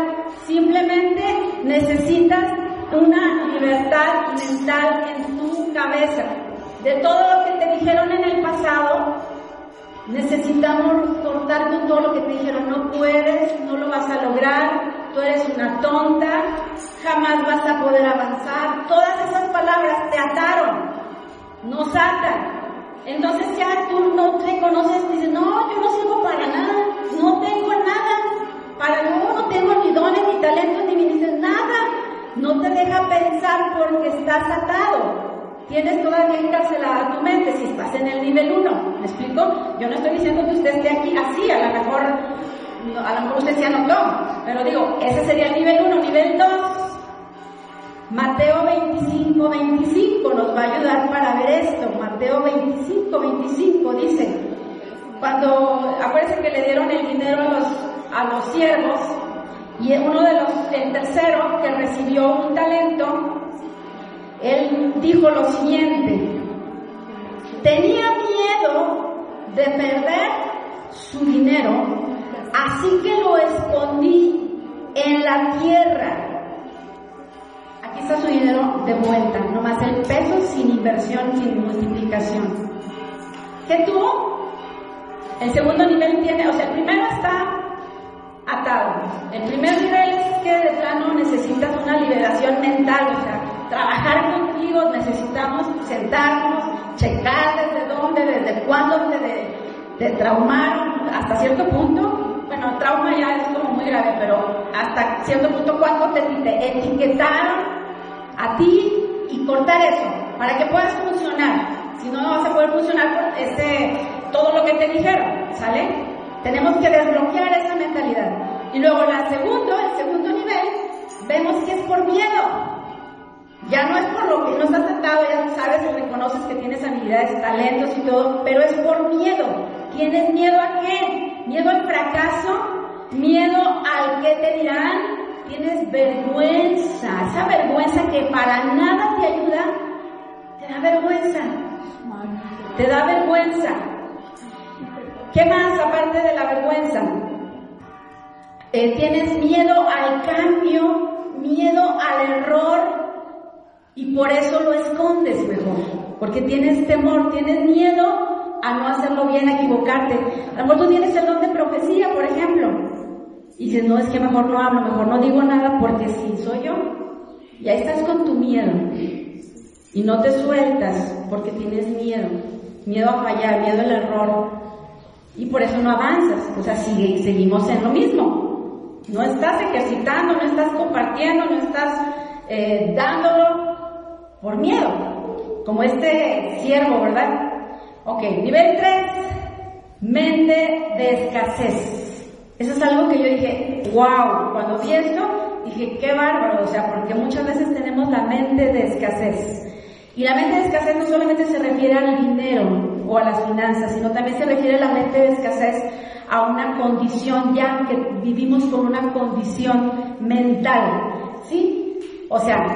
Simplemente necesitas una libertad mental en tu cabeza. De todo lo que te dijeron en el pasado, necesitamos cortar con todo lo que te dijeron. No puedes, no lo vas a lograr, tú eres una tonta, jamás vas a poder avanzar. Todas esas palabras te ataron, nos atan. Entonces ya tú no te conoces, dices, no, yo no sirvo para nada, no tengo nada, para no, no tengo ni dones, ni talentos, ni dices nada. No te deja pensar porque estás atado. Tienes todavía encarcelada tu mente si estás en el nivel 1. ¿Me explico? Yo no estoy diciendo que usted esté aquí así, a lo mejor, a lo mejor usted se anotó, pero digo, ese sería el nivel 1. Nivel 2, Mateo 25, 25 nos va a ayudar para ver esto. Mateo 25, 25 dice, cuando, acuérdense que le dieron el dinero a los, a los siervos, y uno de los, el tercero que recibió un talento, él dijo lo siguiente, tenía miedo de perder su dinero, así que lo escondí en la tierra Aquí está su dinero de vuelta, nomás el peso sin inversión, sin multiplicación. ¿Qué tuvo? El segundo nivel tiene, o sea, el primero está atado. El primer nivel es que de plano necesitas una liberación mental, o sea, trabajar contigo, necesitamos sentarnos, checar desde dónde, desde cuándo te, traumaron hasta cierto punto. Bueno, trauma ya es como muy grave, pero hasta cierto punto, ¿cuánto te, te etiquetaron a ti y cortar eso para que puedas funcionar? Si no, no vas a poder funcionar por ese, todo lo que te dijeron, ¿sale? Tenemos que desbloquear esa mentalidad. Y luego la segundo, el segundo nivel, vemos que es por miedo. Ya no es por lo que no estás atado, ya sabes y reconoces que tienes habilidades, talentos y todo, pero es por miedo. ¿Tienes miedo a qué? ¿Miedo al fracaso? ¿Miedo al que te dirán? ¿Tienes vergüenza? Esa vergüenza que para nada te ayuda, te da vergüenza. Te da vergüenza. ¿Qué más aparte de la vergüenza? Eh, tienes miedo al cambio, miedo al error, y por eso lo escondes mejor, porque tienes temor, tienes miedo a no hacerlo bien, a equivocarte. A lo mejor tú tienes el don de profecía, por ejemplo, y dices, no, es que mejor no hablo, mejor no digo nada porque sí, soy yo. Y ahí estás con tu miedo. Y no te sueltas porque tienes miedo. Miedo a fallar, miedo al error. Y por eso no avanzas. O sea, sigue, seguimos en lo mismo. No estás ejercitando, no estás compartiendo, no estás eh, dándolo por miedo, como este siervo, ¿verdad? Ok, nivel 3, mente de escasez. Eso es algo que yo dije, wow, cuando vi esto, dije, qué bárbaro, o sea, porque muchas veces tenemos la mente de escasez. Y la mente de escasez no solamente se refiere al dinero o a las finanzas, sino también se refiere a la mente de escasez a una condición ya que vivimos con una condición mental, ¿sí? O sea,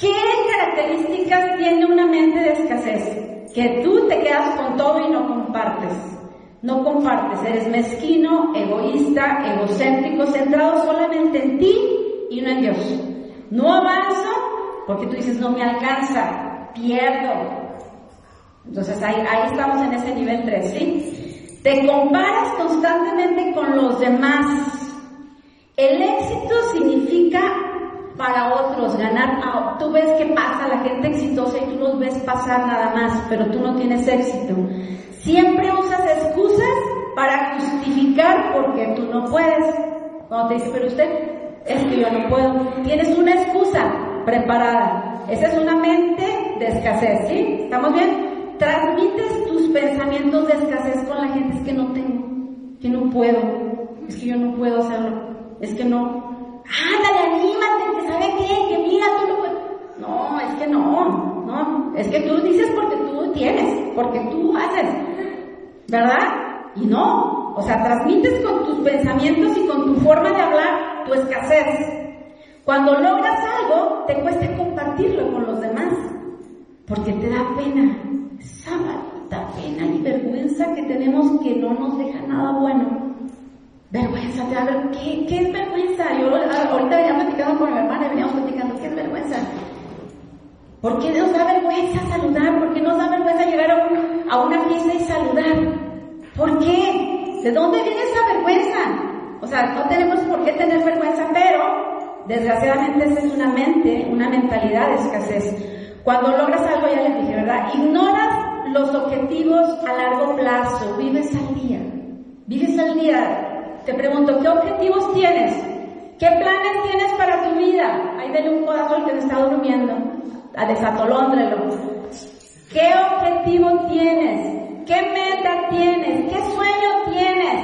¿Qué características tiene una mente de escasez? Que tú te quedas con todo y no compartes. No compartes, eres mezquino, egoísta, egocéntrico, centrado solamente en ti y no en Dios. No avanzo porque tú dices no me alcanza, pierdo. Entonces ahí, ahí estamos en ese nivel 3, ¿sí? Te comparas constantemente con los demás. El éxito significa para otros, ganar, ah, tú ves que pasa la gente exitosa y tú los ves pasar nada más, pero tú no tienes éxito. Siempre usas excusas para justificar porque tú no puedes. Cuando te dice, pero usted, es que yo no puedo. Tienes una excusa preparada. Esa es una mente de escasez, ¿sí? ¿Estamos bien? Transmites tus pensamientos de escasez con la gente, es que no tengo, que no puedo, es que yo no puedo hacerlo, es que no, ándale, anímate, que sabe qué, que mira, tú no puedes. No, es que no, no, es que tú dices porque tú tienes, porque tú haces, ¿verdad? Y no, o sea, transmites con tus pensamientos y con tu forma de hablar tu escasez. Cuando logras algo, te cuesta compartirlo con los demás, porque te da pena, esa da pena y vergüenza que tenemos que no nos deja nada bueno. Vergüenza, te ¿Qué, ¿Qué es vergüenza? Yo ahorita venía platicando con mi hermana y veníamos platicando, ¿qué es vergüenza? ¿Por qué nos da vergüenza saludar? ¿Por qué nos da vergüenza llegar a, a una fiesta y saludar? ¿Por qué? ¿De dónde viene esa vergüenza? O sea, no tenemos por qué tener vergüenza, pero desgraciadamente esa es una mente, una mentalidad de escasez. Cuando logras algo, ya les dije, ¿verdad? Ignoras los objetivos a largo plazo, vives al día. Vives al día, te pregunto, ¿qué objetivos tienes? ¿Qué planes tienes para tu vida? Ahí dele un codazo al que te está durmiendo. A desatolóndrelo. ¿Qué objetivo tienes? ¿Qué meta tienes? ¿Qué sueño tienes?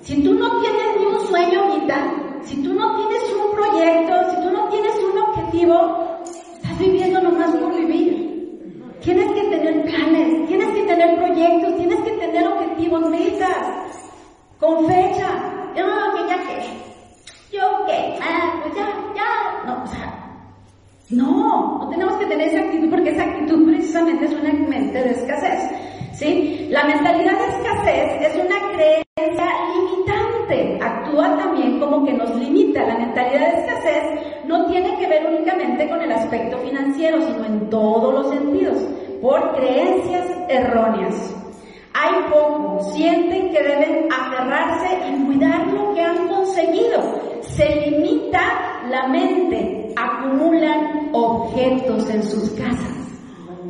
Si tú no tienes ni un sueño vital, si tú no tienes un proyecto, si tú no tienes un objetivo, estás viviendo nomás por vivir. Tienes que tener planes, que tener proyectos, tienes que tener objetivos, metas con fecha. Yo, que ya que, yo que, ah, pues ya, ya, no, o sea, no, no tenemos que tener esa actitud porque esa actitud precisamente es una mente de escasez, ¿sí? La mentalidad de escasez es una creencia limitante, actúa también como que nos limita. La mentalidad de escasez no tiene que ver únicamente con el aspecto sino en todos los sentidos, por creencias erróneas. Hay poco, sienten que deben aferrarse y cuidar lo que han conseguido. Se limita la mente, acumulan objetos en sus casas.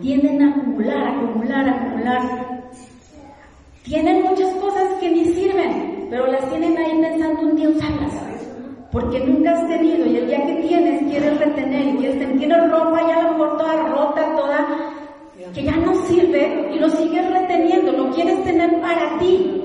Tienden a acumular, acumular, acumular. Tienen muchas cosas que ni sirven, pero las tienen ahí pensando un día usarlas. Porque nunca has tenido y el día que tienes quieres retener y quieres tener, ropa ya a lo mejor toda rota, toda que ya no sirve y lo sigues reteniendo, lo quieres tener para ti.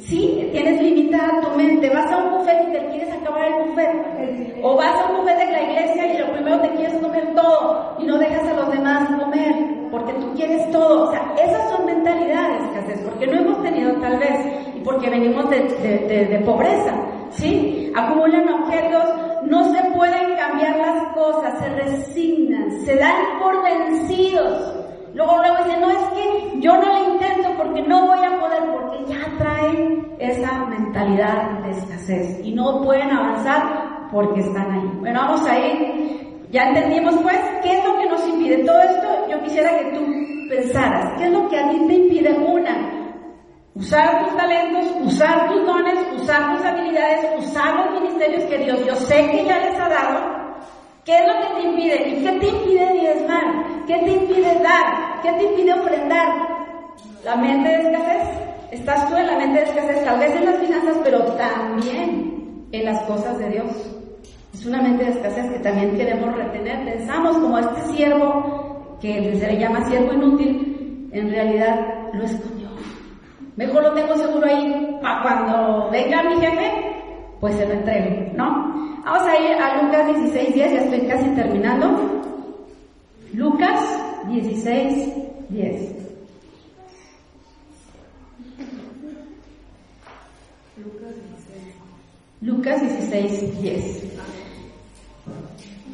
Sí, tienes limitada tu mente. Vas a un buffet y te quieres acabar el buffet. O vas a un buffet de la iglesia y lo primero te quieres comer todo y no dejas a los demás comer porque tú quieres todo. O sea, esas son mentalidades, haces porque no hemos tenido tal vez y porque venimos de, de, de pobreza. ¿Sí? Acumulan objetos, no se pueden cambiar las cosas, se resignan, se dan por vencidos. Luego, luego dice, no es que yo no lo intento porque no voy a poder, porque ya traen esa mentalidad de escasez y no pueden avanzar porque están ahí. Bueno, vamos a ir. Ya entendimos pues qué es lo que nos impide. Todo esto yo quisiera que tú pensaras, ¿qué es lo que a ti te impide? Una, usar tus talentos, usar tus dones, usar tus habilidades, usar los ministerios que Dios yo sé que ya les ha dado ¿Qué es lo que te impide? ¿Y qué te impide diezmar? ¿Qué te impide dar? ¿Qué te impide ofrendar? La mente de escasez. Estás tú en la mente de escasez, tal vez en las finanzas, pero también en las cosas de Dios. Es una mente de escasez que también queremos retener. Pensamos como este siervo, que se le llama siervo inútil, en realidad lo escondió. Mejor lo tengo seguro ahí para cuando venga mi jefe, pues se lo entrego, ¿no? Vamos a ir a Lucas 16, 10, ya estoy casi terminando. Lucas 16, 10. Lucas 16, 10.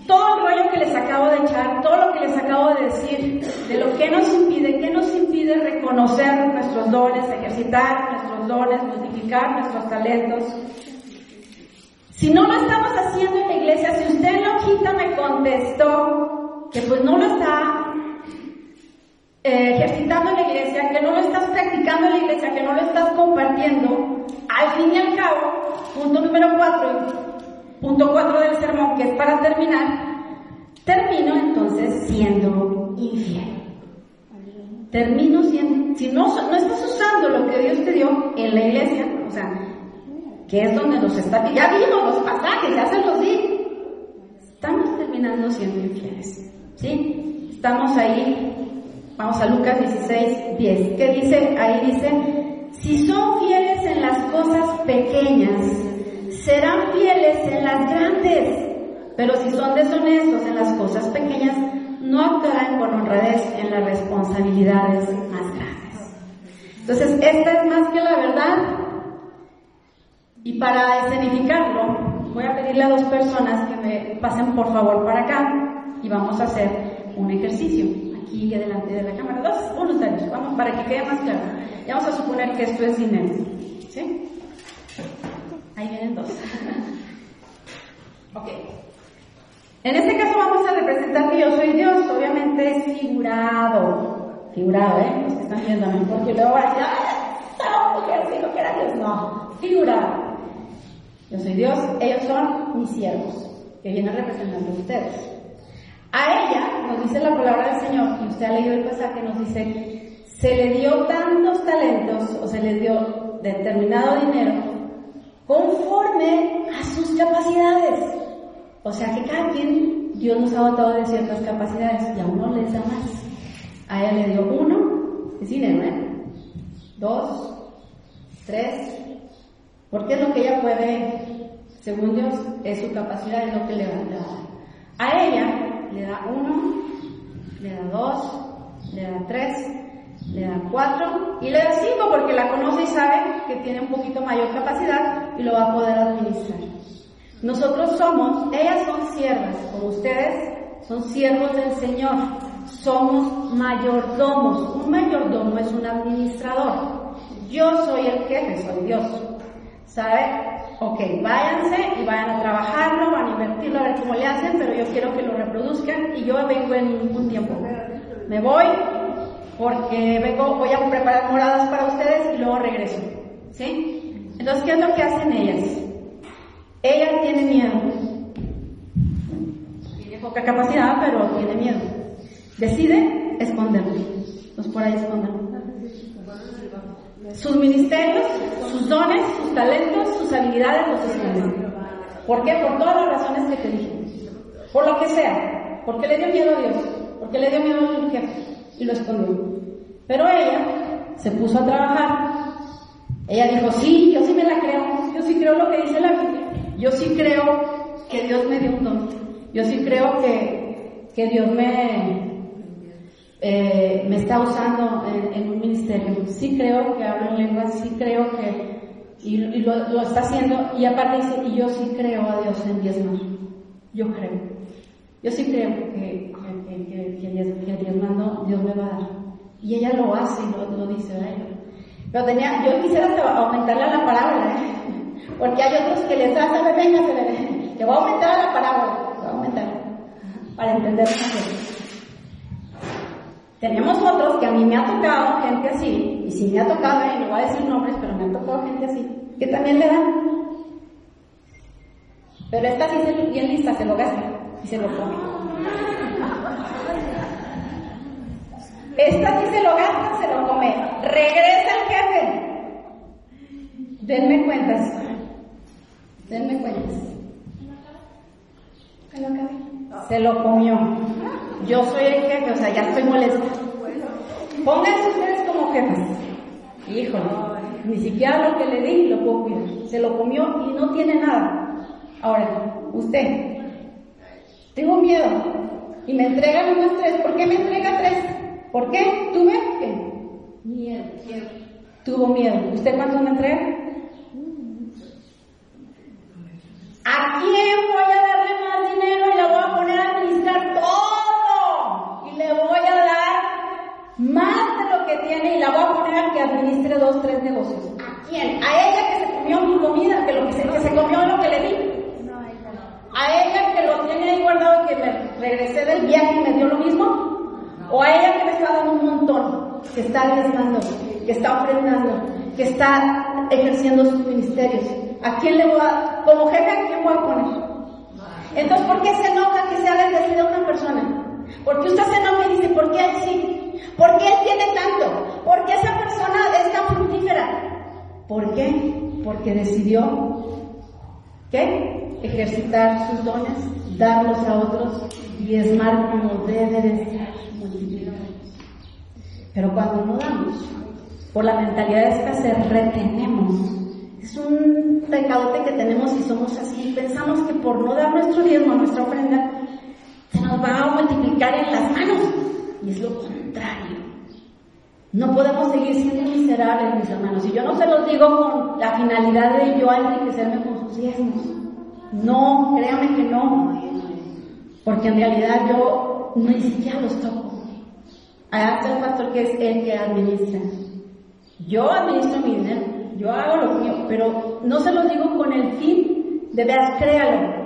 Todo el rollo que les acabo de echar, todo lo que les acabo de decir, de lo que nos impide, qué nos impide reconocer nuestros dones, ejercitar nuestros dones, multiplicar nuestros talentos, si no lo estamos haciendo en la iglesia, si usted en la hojita me contestó que pues no lo está eh, ejercitando en la iglesia, que no lo estás practicando en la iglesia, que no lo estás compartiendo, al fin y al cabo, punto número cuatro, punto cuatro del sermón, que es para terminar, termino entonces siendo infiel. Termino siendo, si no, no estás usando lo que Dios te dio en la iglesia, o sea, que es donde nos está... Ya vimos los pasajes, ya se los di. Estamos terminando siendo infieles. ¿Sí? Estamos ahí. Vamos a Lucas 16, 10. ¿Qué dice? Ahí dice, si son fieles en las cosas pequeñas, serán fieles en las grandes. Pero si son deshonestos en las cosas pequeñas, no actuarán con honradez en las responsabilidades más grandes. Entonces, esta es más que la verdad y para escenificarlo, voy a pedirle a dos personas que me pasen por favor para acá y vamos a hacer un ejercicio aquí delante de la cámara. Dos voluntarios, vamos, para que quede más claro. Y vamos a suponer que esto es dinero. ¿Sí? Ahí vienen dos. (laughs) ok. En este caso vamos a representar que yo soy Dios, obviamente es figurado. Figurado, ¿eh? Los que están viéndome, porque luego van a decir, ¡ah! mujer, si no que era Dios. No, figurado. Yo soy Dios, ellos son mis siervos, que vienen representando a ustedes. A ella, nos dice la palabra del Señor, y usted ha leído el pasaje, nos dice, se le dio tantos talentos, o se le dio determinado dinero, conforme a sus capacidades. O sea que cada quien, Dios nos ha dotado de ciertas capacidades, y a uno les da más. A ella le dio uno, es dinero, ¿eh? Dos, tres, porque lo que ella puede, según Dios, es su capacidad, es lo que le va a dar. A ella le da uno, le da dos, le da tres, le da cuatro y le da cinco porque la conoce y sabe que tiene un poquito mayor capacidad y lo va a poder administrar. Nosotros somos, ellas son siervas, como ustedes son siervos del Señor, somos mayordomos. Un mayordomo es un administrador. Yo soy el jefe, soy Dios. ¿Sabe? Ok, váyanse y vayan a trabajarlo, van a invertirlo, a ver cómo le hacen, pero yo quiero que lo reproduzcan y yo vengo en un tiempo. Me voy porque vengo, voy a preparar moradas para ustedes y luego regreso. ¿Sí? Entonces, ¿qué es lo que hacen ellas? Ella tiene miedo. Tiene poca capacidad, pero tiene miedo. Decide esconderlo. Entonces, por ahí esconderlo. Sus ministerios, sus dones, sus talentos, sus habilidades los escondió. ¿Por qué? Por todas las razones que te dije. Por lo que sea. Porque le dio miedo a Dios. Porque le dio miedo al jefe. Y lo escondió. Pero ella se puso a trabajar. Ella dijo, sí, yo sí me la creo. Yo sí creo lo que dice la Biblia. Yo sí creo que Dios me dio un don. Yo sí creo que, que Dios me, eh, me está usando en, un ministerio. Sí creo que hablo en lenguas, sí creo que, y, lo, está haciendo, y aparte dice, y yo sí creo a Dios en diezmar. Yo creo. Yo sí creo que, que, que, diezmando Dios me va a dar. Y ella lo hace y lo, lo dice, ¿verdad? Pero tenía, yo quisiera aumentarle a la parábola, ¿eh? porque hay otros que les hacen, venga, se le, le voy a aumentar a la parábola, voy a aumentar, para entender mejor. Tenemos otros que a mí me ha tocado gente así, y si me ha tocado, y no voy a decir nombres, pero me ha tocado gente así, que también le dan. Pero esta sí se, bien lista, se lo gasta y se lo come. Esta sí se lo gasta, se lo come. Regresa el jefe. Denme cuentas. Denme cuentas. Se lo comió. Yo soy el jefe, o sea, ya estoy molesta. Pónganse ustedes como jefes. Híjole, ni siquiera lo que le di lo puedo cuidar. Se lo comió y no tiene nada. Ahora, usted, tengo miedo y me entregan unos tres. ¿Por qué me entrega tres? ¿Por qué? ¿Tuve qué? Miedo. Tuvo miedo. ¿Usted cuánto me entrega? ¿A quién voy a darle más dinero y la voy a poner a administrar todo? Y le voy a dar más de lo que tiene y la voy a poner a que administre dos, tres negocios. ¿A quién? ¿A ella que se comió mi comida, que, lo que, se, que se comió lo que le di? ¿A ella que lo tiene ahí guardado y que me regresé del viaje y me dio lo mismo? ¿O a ella que me está dando un montón, que está arriesgando, que está ofrendando, que está ejerciendo sus ministerios? ¿A quién le voy a, como jefe, a quién voy a poner? Entonces, ¿por qué se enoja que se haga de una persona? Porque usted se enoja y dice, ¿por qué él sí? ¿Por qué él tiene tanto? ¿Por qué esa persona es tan fructífera? ¿Por qué? Porque decidió, ¿qué? Ejercitar sus dones, darlos a otros, y diezmar como debe de ser, Pero cuando no damos, por la mentalidad de escasez, retenemos es un pecadote que tenemos y somos así. Pensamos que por no dar nuestro diezmo, nuestra ofrenda, se nos va a multiplicar en las manos. Y es lo contrario. No podemos seguir siendo miserables, mis hermanos. Y yo no se los digo con la finalidad de yo enriquecerme con sus diezmos. No, créame que no. Porque en realidad yo ni siquiera los toco. Allá está el pastor que es el que administra. Yo administro mi dinero yo hago lo mío, pero no se lo digo con el fin de veas, créalo.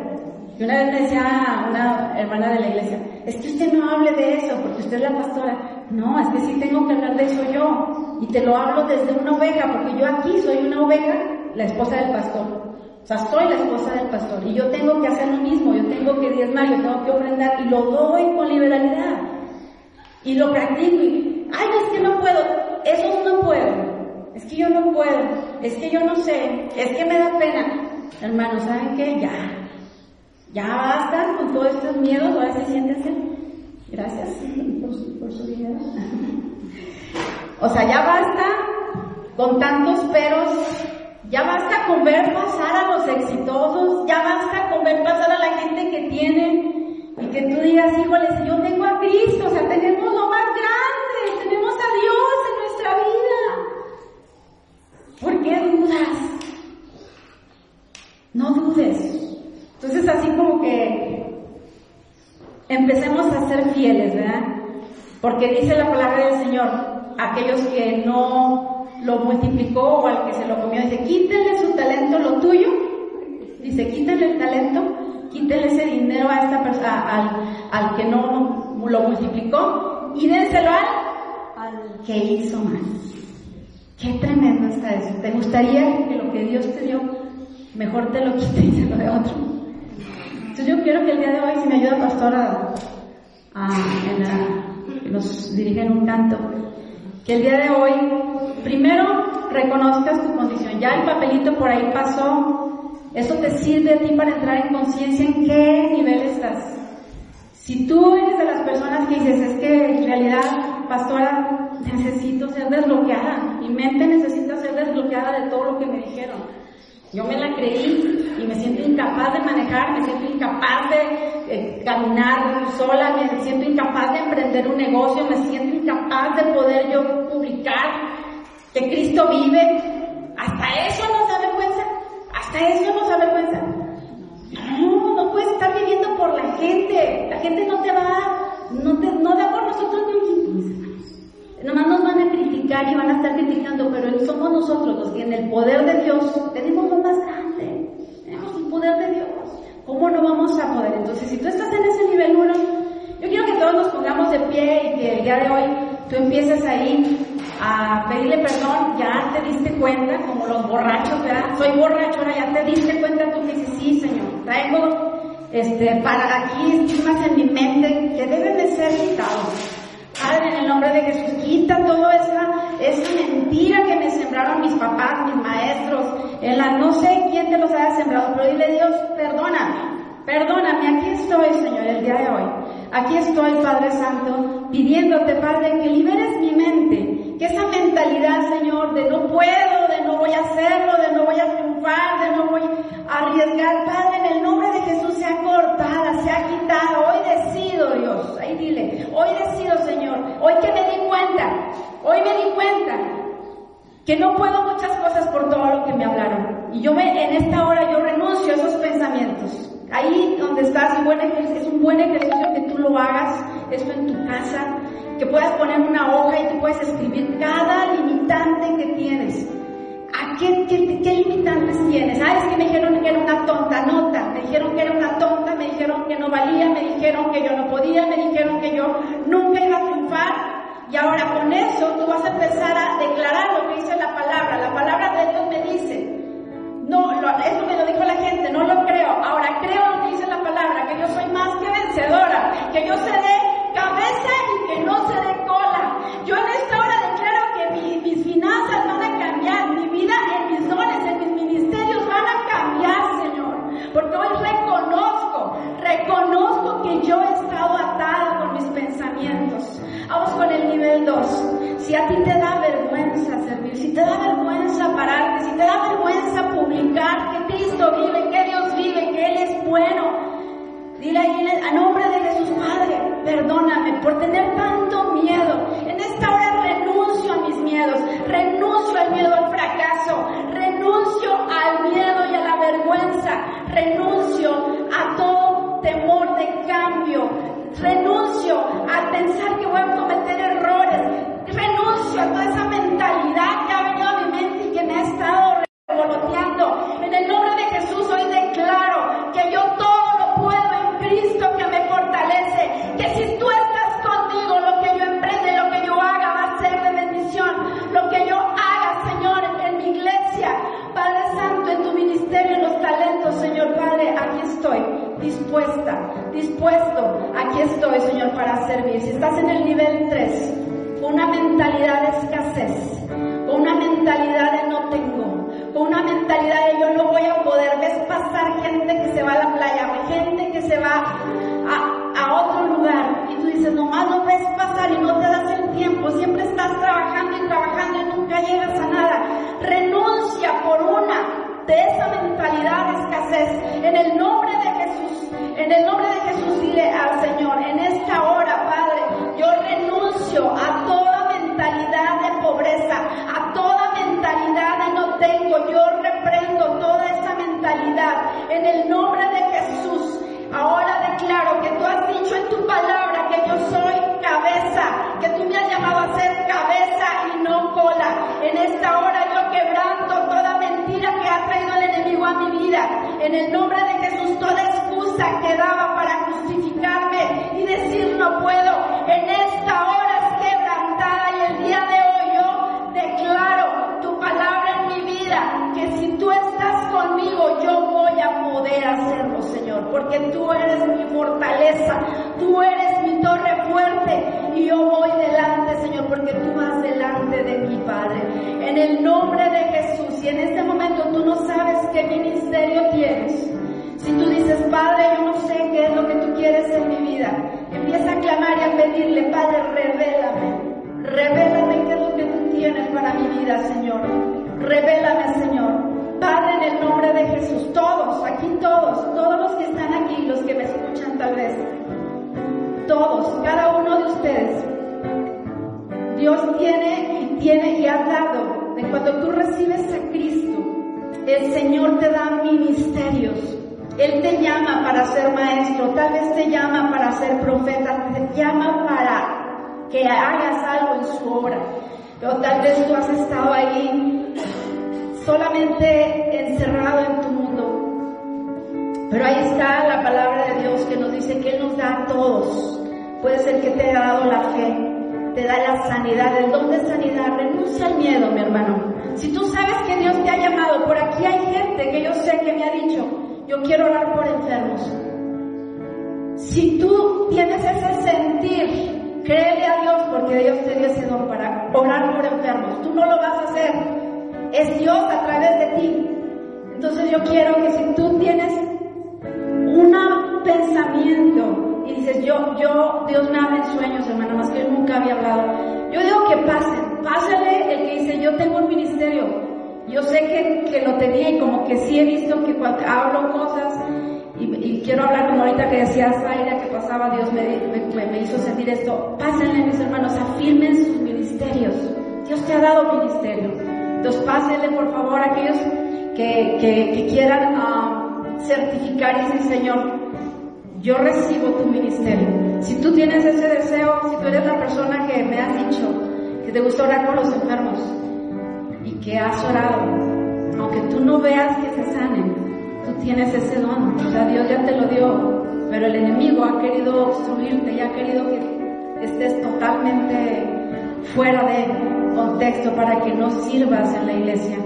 Y una vez me decía una hermana de la iglesia, es que usted no hable de eso porque usted es la pastora. No, es que sí tengo que hablar de eso yo. Y te lo hablo desde una oveja, porque yo aquí soy una oveja, la esposa del pastor. O sea, soy la esposa del pastor y yo tengo que hacer lo mismo, yo tengo que diezmar, yo tengo que ofrendar y lo doy con liberalidad. Y lo practico y, ay, es que no puedo, eso no puedo es que yo no puedo, es que yo no sé, es que me da pena. Hermanos, ¿saben qué? Ya, ya basta con todos estos miedos, ahora sí siéntense. Gracias por su, por su o sea, ya basta con tantos peros, ya basta con ver pasar a los exitosos, ya basta con ver pasar a la gente que tiene y que tú digas, híjole, si yo tengo a Cristo, o sea, tenemos lo más grande, tenemos a Dios en nuestra vida. ¿Por qué dudas? No dudes. Entonces así como que empecemos a ser fieles, ¿verdad? Porque dice la palabra del Señor, aquellos que no lo multiplicó o al que se lo comió, dice, quítenle su talento, lo tuyo. Dice, quítenle el talento, quítenle ese dinero a esta persona, al, que no lo multiplicó y dénselo al, que hizo más. Qué tremendo está eso. ¿Te gustaría que lo que Dios te dio, mejor te lo quite y lo dé otro? Entonces yo quiero que el día de hoy, si me ayuda Pastora a, nos dirigen un canto, que el día de hoy primero reconozcas tu condición. Ya el papelito por ahí pasó. Eso te sirve a ti para entrar en conciencia en qué nivel estás. Si tú eres de las personas que dices, es que en realidad, pastora, necesito ser desbloqueada, mi mente necesita ser desbloqueada de todo lo que me dijeron. Yo me la creí y me siento incapaz de manejar, me siento incapaz de eh, caminar sola, me siento incapaz de emprender un negocio, me siento incapaz de poder yo publicar que Cristo vive. Hasta eso nos da vergüenza, hasta eso nos da vergüenza. No, no puedes estar viviendo por la gente. La gente no te va, no, te, no da por nosotros ni Nomás nos van a criticar y van a estar criticando, pero somos nosotros los que en el poder de Dios tenemos lo más grande. Tenemos el poder de Dios. ¿Cómo no vamos a poder? Entonces, si tú estás en ese nivel 1, yo quiero que todos nos pongamos de pie y que el día de hoy tú empieces ahí a pedirle perdón, ya te diste cuenta, como los borrachos, ¿verdad? Soy borracho, ahora ya te diste cuenta, tú dices, sí, Señor, traigo este, para aquí estigmas en mi mente que deben de ser quitados. Padre, en el nombre de Jesús, quita toda esa, esa mentira que me sembraron mis papás, mis maestros, en la, no sé quién te los haya sembrado, pero dile Dios, perdóname, perdóname, aquí estoy, Señor, el día de hoy. Aquí estoy, Padre Santo, pidiéndote, Padre, que liberes mi mente, que esa mentalidad, Señor, de no puedo, de voy a hacerlo, de no voy a triunfar, de no voy a arriesgar, Padre, en el nombre de Jesús sea cortada, sea quitada. Hoy decido, Dios, ahí dile, hoy decido, Señor, hoy que me di cuenta, hoy me di cuenta que no puedo muchas cosas por todo lo que me hablaron. Y yo me, en esta hora yo renuncio a esos pensamientos. Ahí donde estás, es un buen ejercicio que tú lo hagas, esto en tu casa, que puedas poner una hoja y tú puedes escribir cada limitante que tienes. ¿A qué, limitantes tienes? Ah, es que me dijeron que era una tonta nota, me dijeron que era una tonta, me dijeron que no valía, me dijeron que yo no podía, me dijeron que yo nunca iba a triunfar. Y ahora con eso tú vas a empezar a declarar lo que dice la palabra. La palabra de Dios me dice, no, eso me lo dijo la gente, no lo creo. Ahora creo lo que dice la palabra, que yo soy más que vencedora, que yo seré cabeza y que no seré cola. Yo en esta hora declaro que mis finanzas van a cambiar, en mis dones, en mis ministerios van a cambiar, Señor. Porque hoy reconozco, reconozco que yo he estado atada con mis pensamientos. Vamos con el nivel 2. Si a ti te da vergüenza servir, si te da vergüenza pararte, si te da vergüenza publicar que Cristo vive, que Dios vive, que Él es bueno, dile ahí a nombre porque tú eres mi fortaleza, tú eres mi torre fuerte y yo voy delante, Señor, porque tú vas delante de mi Padre. en el nombre de Jesús. Si en este momento tú no sabes qué ministerio tienes, si tú dices, Padre, yo no sé qué es lo que tú quieres en mi vida, empieza a clamar y a pedirle, Padre, revélame. Revélame qué es lo que tú tienes para mi vida, Señor. Revélame, Señor. Padre, en el nombre de Jesús, aquí todos, todos los que están aquí, los que me escuchan tal vez, todos, cada uno de ustedes, Dios tiene y tiene y ha dado, de cuando tú recibes a Cristo, el Señor te da ministerios. Él te llama para ser maestro, tal vez te llama para ser profeta, te llama para que hagas algo en su obra. Pero tal vez tú has estado ahí solamente encerrado en tu. Pero ahí está la palabra de Dios que nos dice que Él nos da a todos. Puede ser que te haya dado la fe, te da la sanidad, el don de sanidad. Renuncia al miedo, mi hermano. Si tú sabes que Dios te ha llamado, por aquí hay gente que yo sé que me ha dicho, yo quiero orar por enfermos. Si tú tienes ese sentir, créele a Dios porque Dios te dio ese don para orar por enfermos. Tú no lo vas a hacer. Es Dios a través de ti. Entonces yo quiero que si tú tienes un pensamiento y dices, yo, yo, Dios me habla en sueños, hermano, más que yo nunca había hablado. Yo digo que pasen, pásale el que dice, yo tengo un ministerio, yo sé que, que, lo tenía y como que sí he visto que cuando hablo cosas y, quiero hablar como ahorita que decía Zaira que pasaba, Dios me, me, me, hizo sentir esto. Pásenle mis hermanos, afirmen sus ministerios. Dios te ha dado ministerios. Entonces pásenle por favor aquellos que, que, quieran uh, certificar y decir, Señor, yo recibo tu ministerio. Si tú tienes ese deseo, si tú eres la persona que me has dicho que te gusta orar con los enfermos, y que has orado, aunque tú no veas que se sanen, tú tienes ese don. O sea, Dios ya te lo dio, pero el enemigo ha querido obstruirte y ha querido que estés totalmente fuera de contexto para que no sirvas en la iglesia.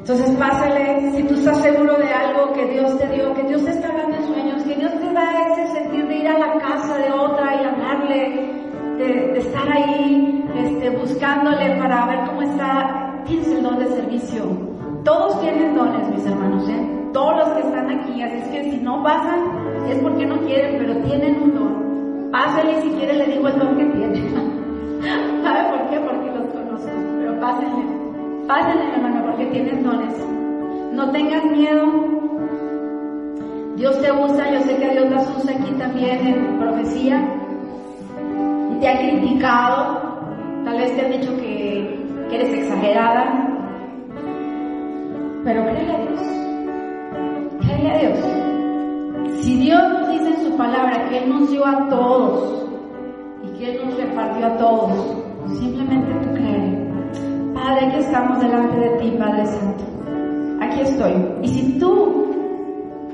Entonces pásale, si tú estás seguro de algo que Dios te dio, que Dios te está dando en sueños, que Dios te da ese sentir de ir a la casa de otra y hablarle, de, estar ahí este, buscándole para ver cómo está tienes el don de servicio. Todos tienen dones, mis hermanos, ¿eh? Todos los que están aquí. Así es que si no pasan, es porque no quieren, pero tienen un don. Pásenle si quiere, le digo el don que tiene. (laughs) ¿Sabe por qué? Porque los conozco. Pero pásenle. Pásenle, hermano, porque tienen dones. No tengas miedo. Dios te usa, yo sé que Dios las usa aquí también en profecía. Y te ha criticado. Tal vez te han dicho que eres exagerada, pero créele a Dios. Créele a Dios. Si Dios nos dice en su palabra que Él nos dio a todos y que Él nos repartió a todos, simplemente tú créele. Padre, aquí estamos delante de ti, Padre Santo. Aquí estoy. Y si tú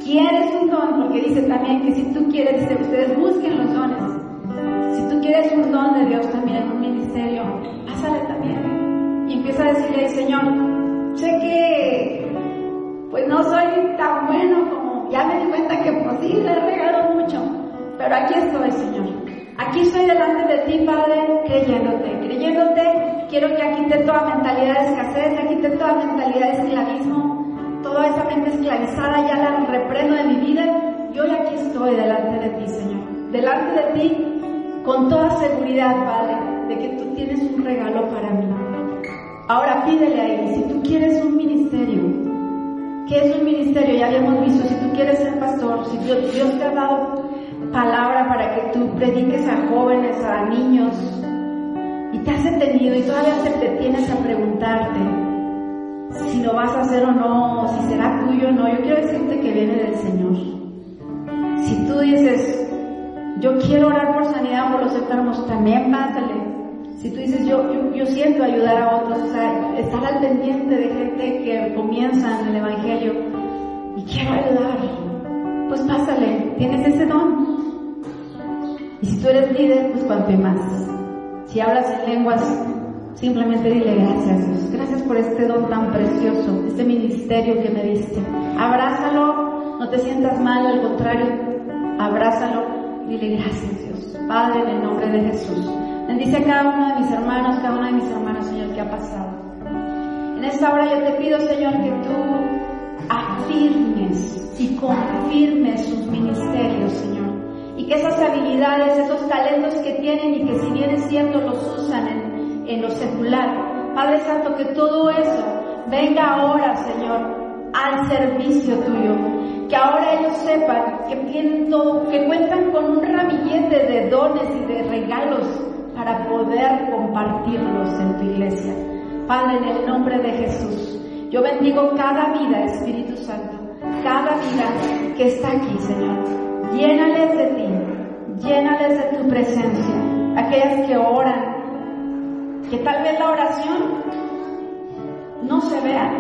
quieres un don, porque dice también que si tú quieres, dice, ustedes busquen los dones. Si tú quieres un don de Dios también en un ministerio, pásale también y empieza a decirle, Señor, sé que pues no soy tan bueno como ya me di cuenta que pues sí, le he regalado mucho, pero aquí estoy, Señor. Aquí estoy delante de ti, Padre, creyéndote, creyéndote. Quiero que aquí toda mentalidad de escasez, aquí te toda mentalidad de esclavismo, toda esa mente esclavizada ya la reprendo de mi vida. Yo aquí estoy delante de ti, Señor. Delante de ti, con toda seguridad, Padre, de que tú tienes un regalo para mí. Ahora pídele a Él, si tú quieres un ministerio, ¿qué es un ministerio? Ya habíamos visto, si tú quieres ser pastor, si Dios te ha dado palabra para que tú prediques a jóvenes, a niños, y te has detenido y todavía te detienes a preguntarte si lo vas a hacer o no, si será tuyo o no, yo quiero decirte que viene del Señor. Si tú dices, yo quiero orar por sanidad por los enfermos, también pásale. Si tú dices, yo, yo, siento ayudar a otros, o sea, estar al pendiente de gente que comienza en el Evangelio y quiero ayudar, pues pásale, tienes ese don. Y si tú eres líder, pues cuanto más. Si hablas en lenguas, simplemente dile gracias Dios. Gracias por este don tan precioso, este ministerio que me diste. Abrázalo, no te sientas mal, al contrario, abrázalo, dile gracias Dios. Padre, en el nombre de Jesús. Bendice a cada uno de mis hermanos, cada una de mis hermanas, Señor, que ha pasado. En esta hora yo te pido, Señor, que tú afirmes y confirmes sus ministerios, Señor. Y esas habilidades, esos talentos que tienen y que si bien es cierto los usan en, en lo secular, Padre Santo, que todo eso venga ahora, Señor, al servicio tuyo. Que ahora ellos sepan que que cuentan con un ramillete de dones y de regalos para poder compartirlos en tu iglesia. Padre, en el nombre de Jesús, yo bendigo cada vida, Espíritu Santo, cada vida que está aquí, Señor. Llénales de ti, llénales de tu presencia. Aquellas que oran, que tal vez la oración no se vea,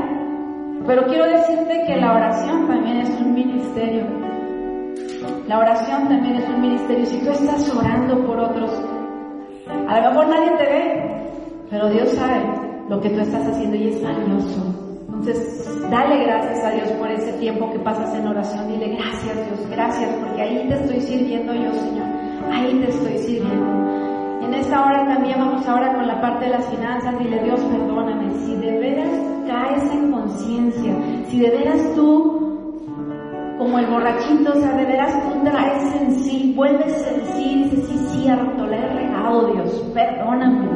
pero quiero decirte que la oración también es un ministerio. La oración también es un ministerio. Si tú estás orando por otros, a lo mejor nadie te ve, pero Dios sabe lo que tú estás haciendo y es valioso. Entonces, dale gracias a Dios por ese tiempo que pasas en oración. Dile gracias Dios, gracias, porque ahí te estoy sirviendo yo, Señor. Ahí te estoy sirviendo. En esta hora también vamos ahora con la parte de las finanzas. Dile Dios, perdóname. Si de veras caes en conciencia, si de veras tú, como el borrachito, o sea, de veras tú traes en sí, vuelves en sí, dices, sí, cierto, le he regado Dios, perdóname.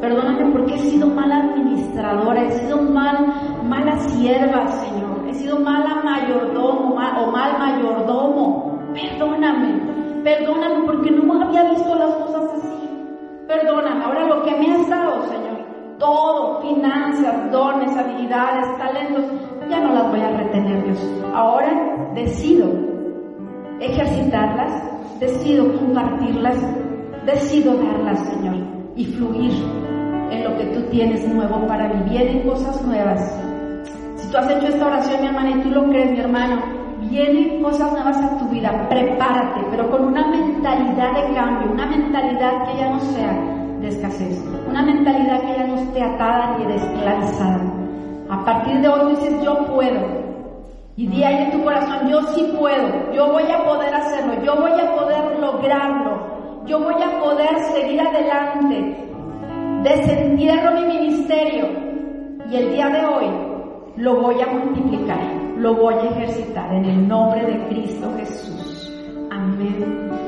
Perdóname porque he sido mala administradora, he sido mal, mala sierva, Señor. He sido mala mayordomo o mal mayordomo. Perdóname, perdóname porque no había visto las cosas así. Perdóname, ahora lo que me has dado, Señor, todo, finanzas, dones, habilidades, talentos, ya no las voy a retener, Dios. Ahora decido ejercitarlas, decido compartirlas, decido darlas, Señor, y fluir en lo que tú tienes nuevo para mí. Vienen cosas nuevas. Tú has hecho esta oración, mi hermana, y tú lo crees, mi hermano, vienen cosas nuevas a tu vida, prepárate, pero con una mentalidad de cambio, una mentalidad que ya no sea de escasez, una mentalidad que ya no esté atada ni desclarizada. A partir de hoy dices, yo puedo. Y di ahí en tu corazón, yo sí puedo, yo voy a poder hacerlo, yo voy a poder lograrlo, yo voy a poder seguir adelante. Desentierro mi ministerio y el día de hoy lo voy a multiplicar lo voy a ejercitar en el nombre de Cristo Jesús. Amén.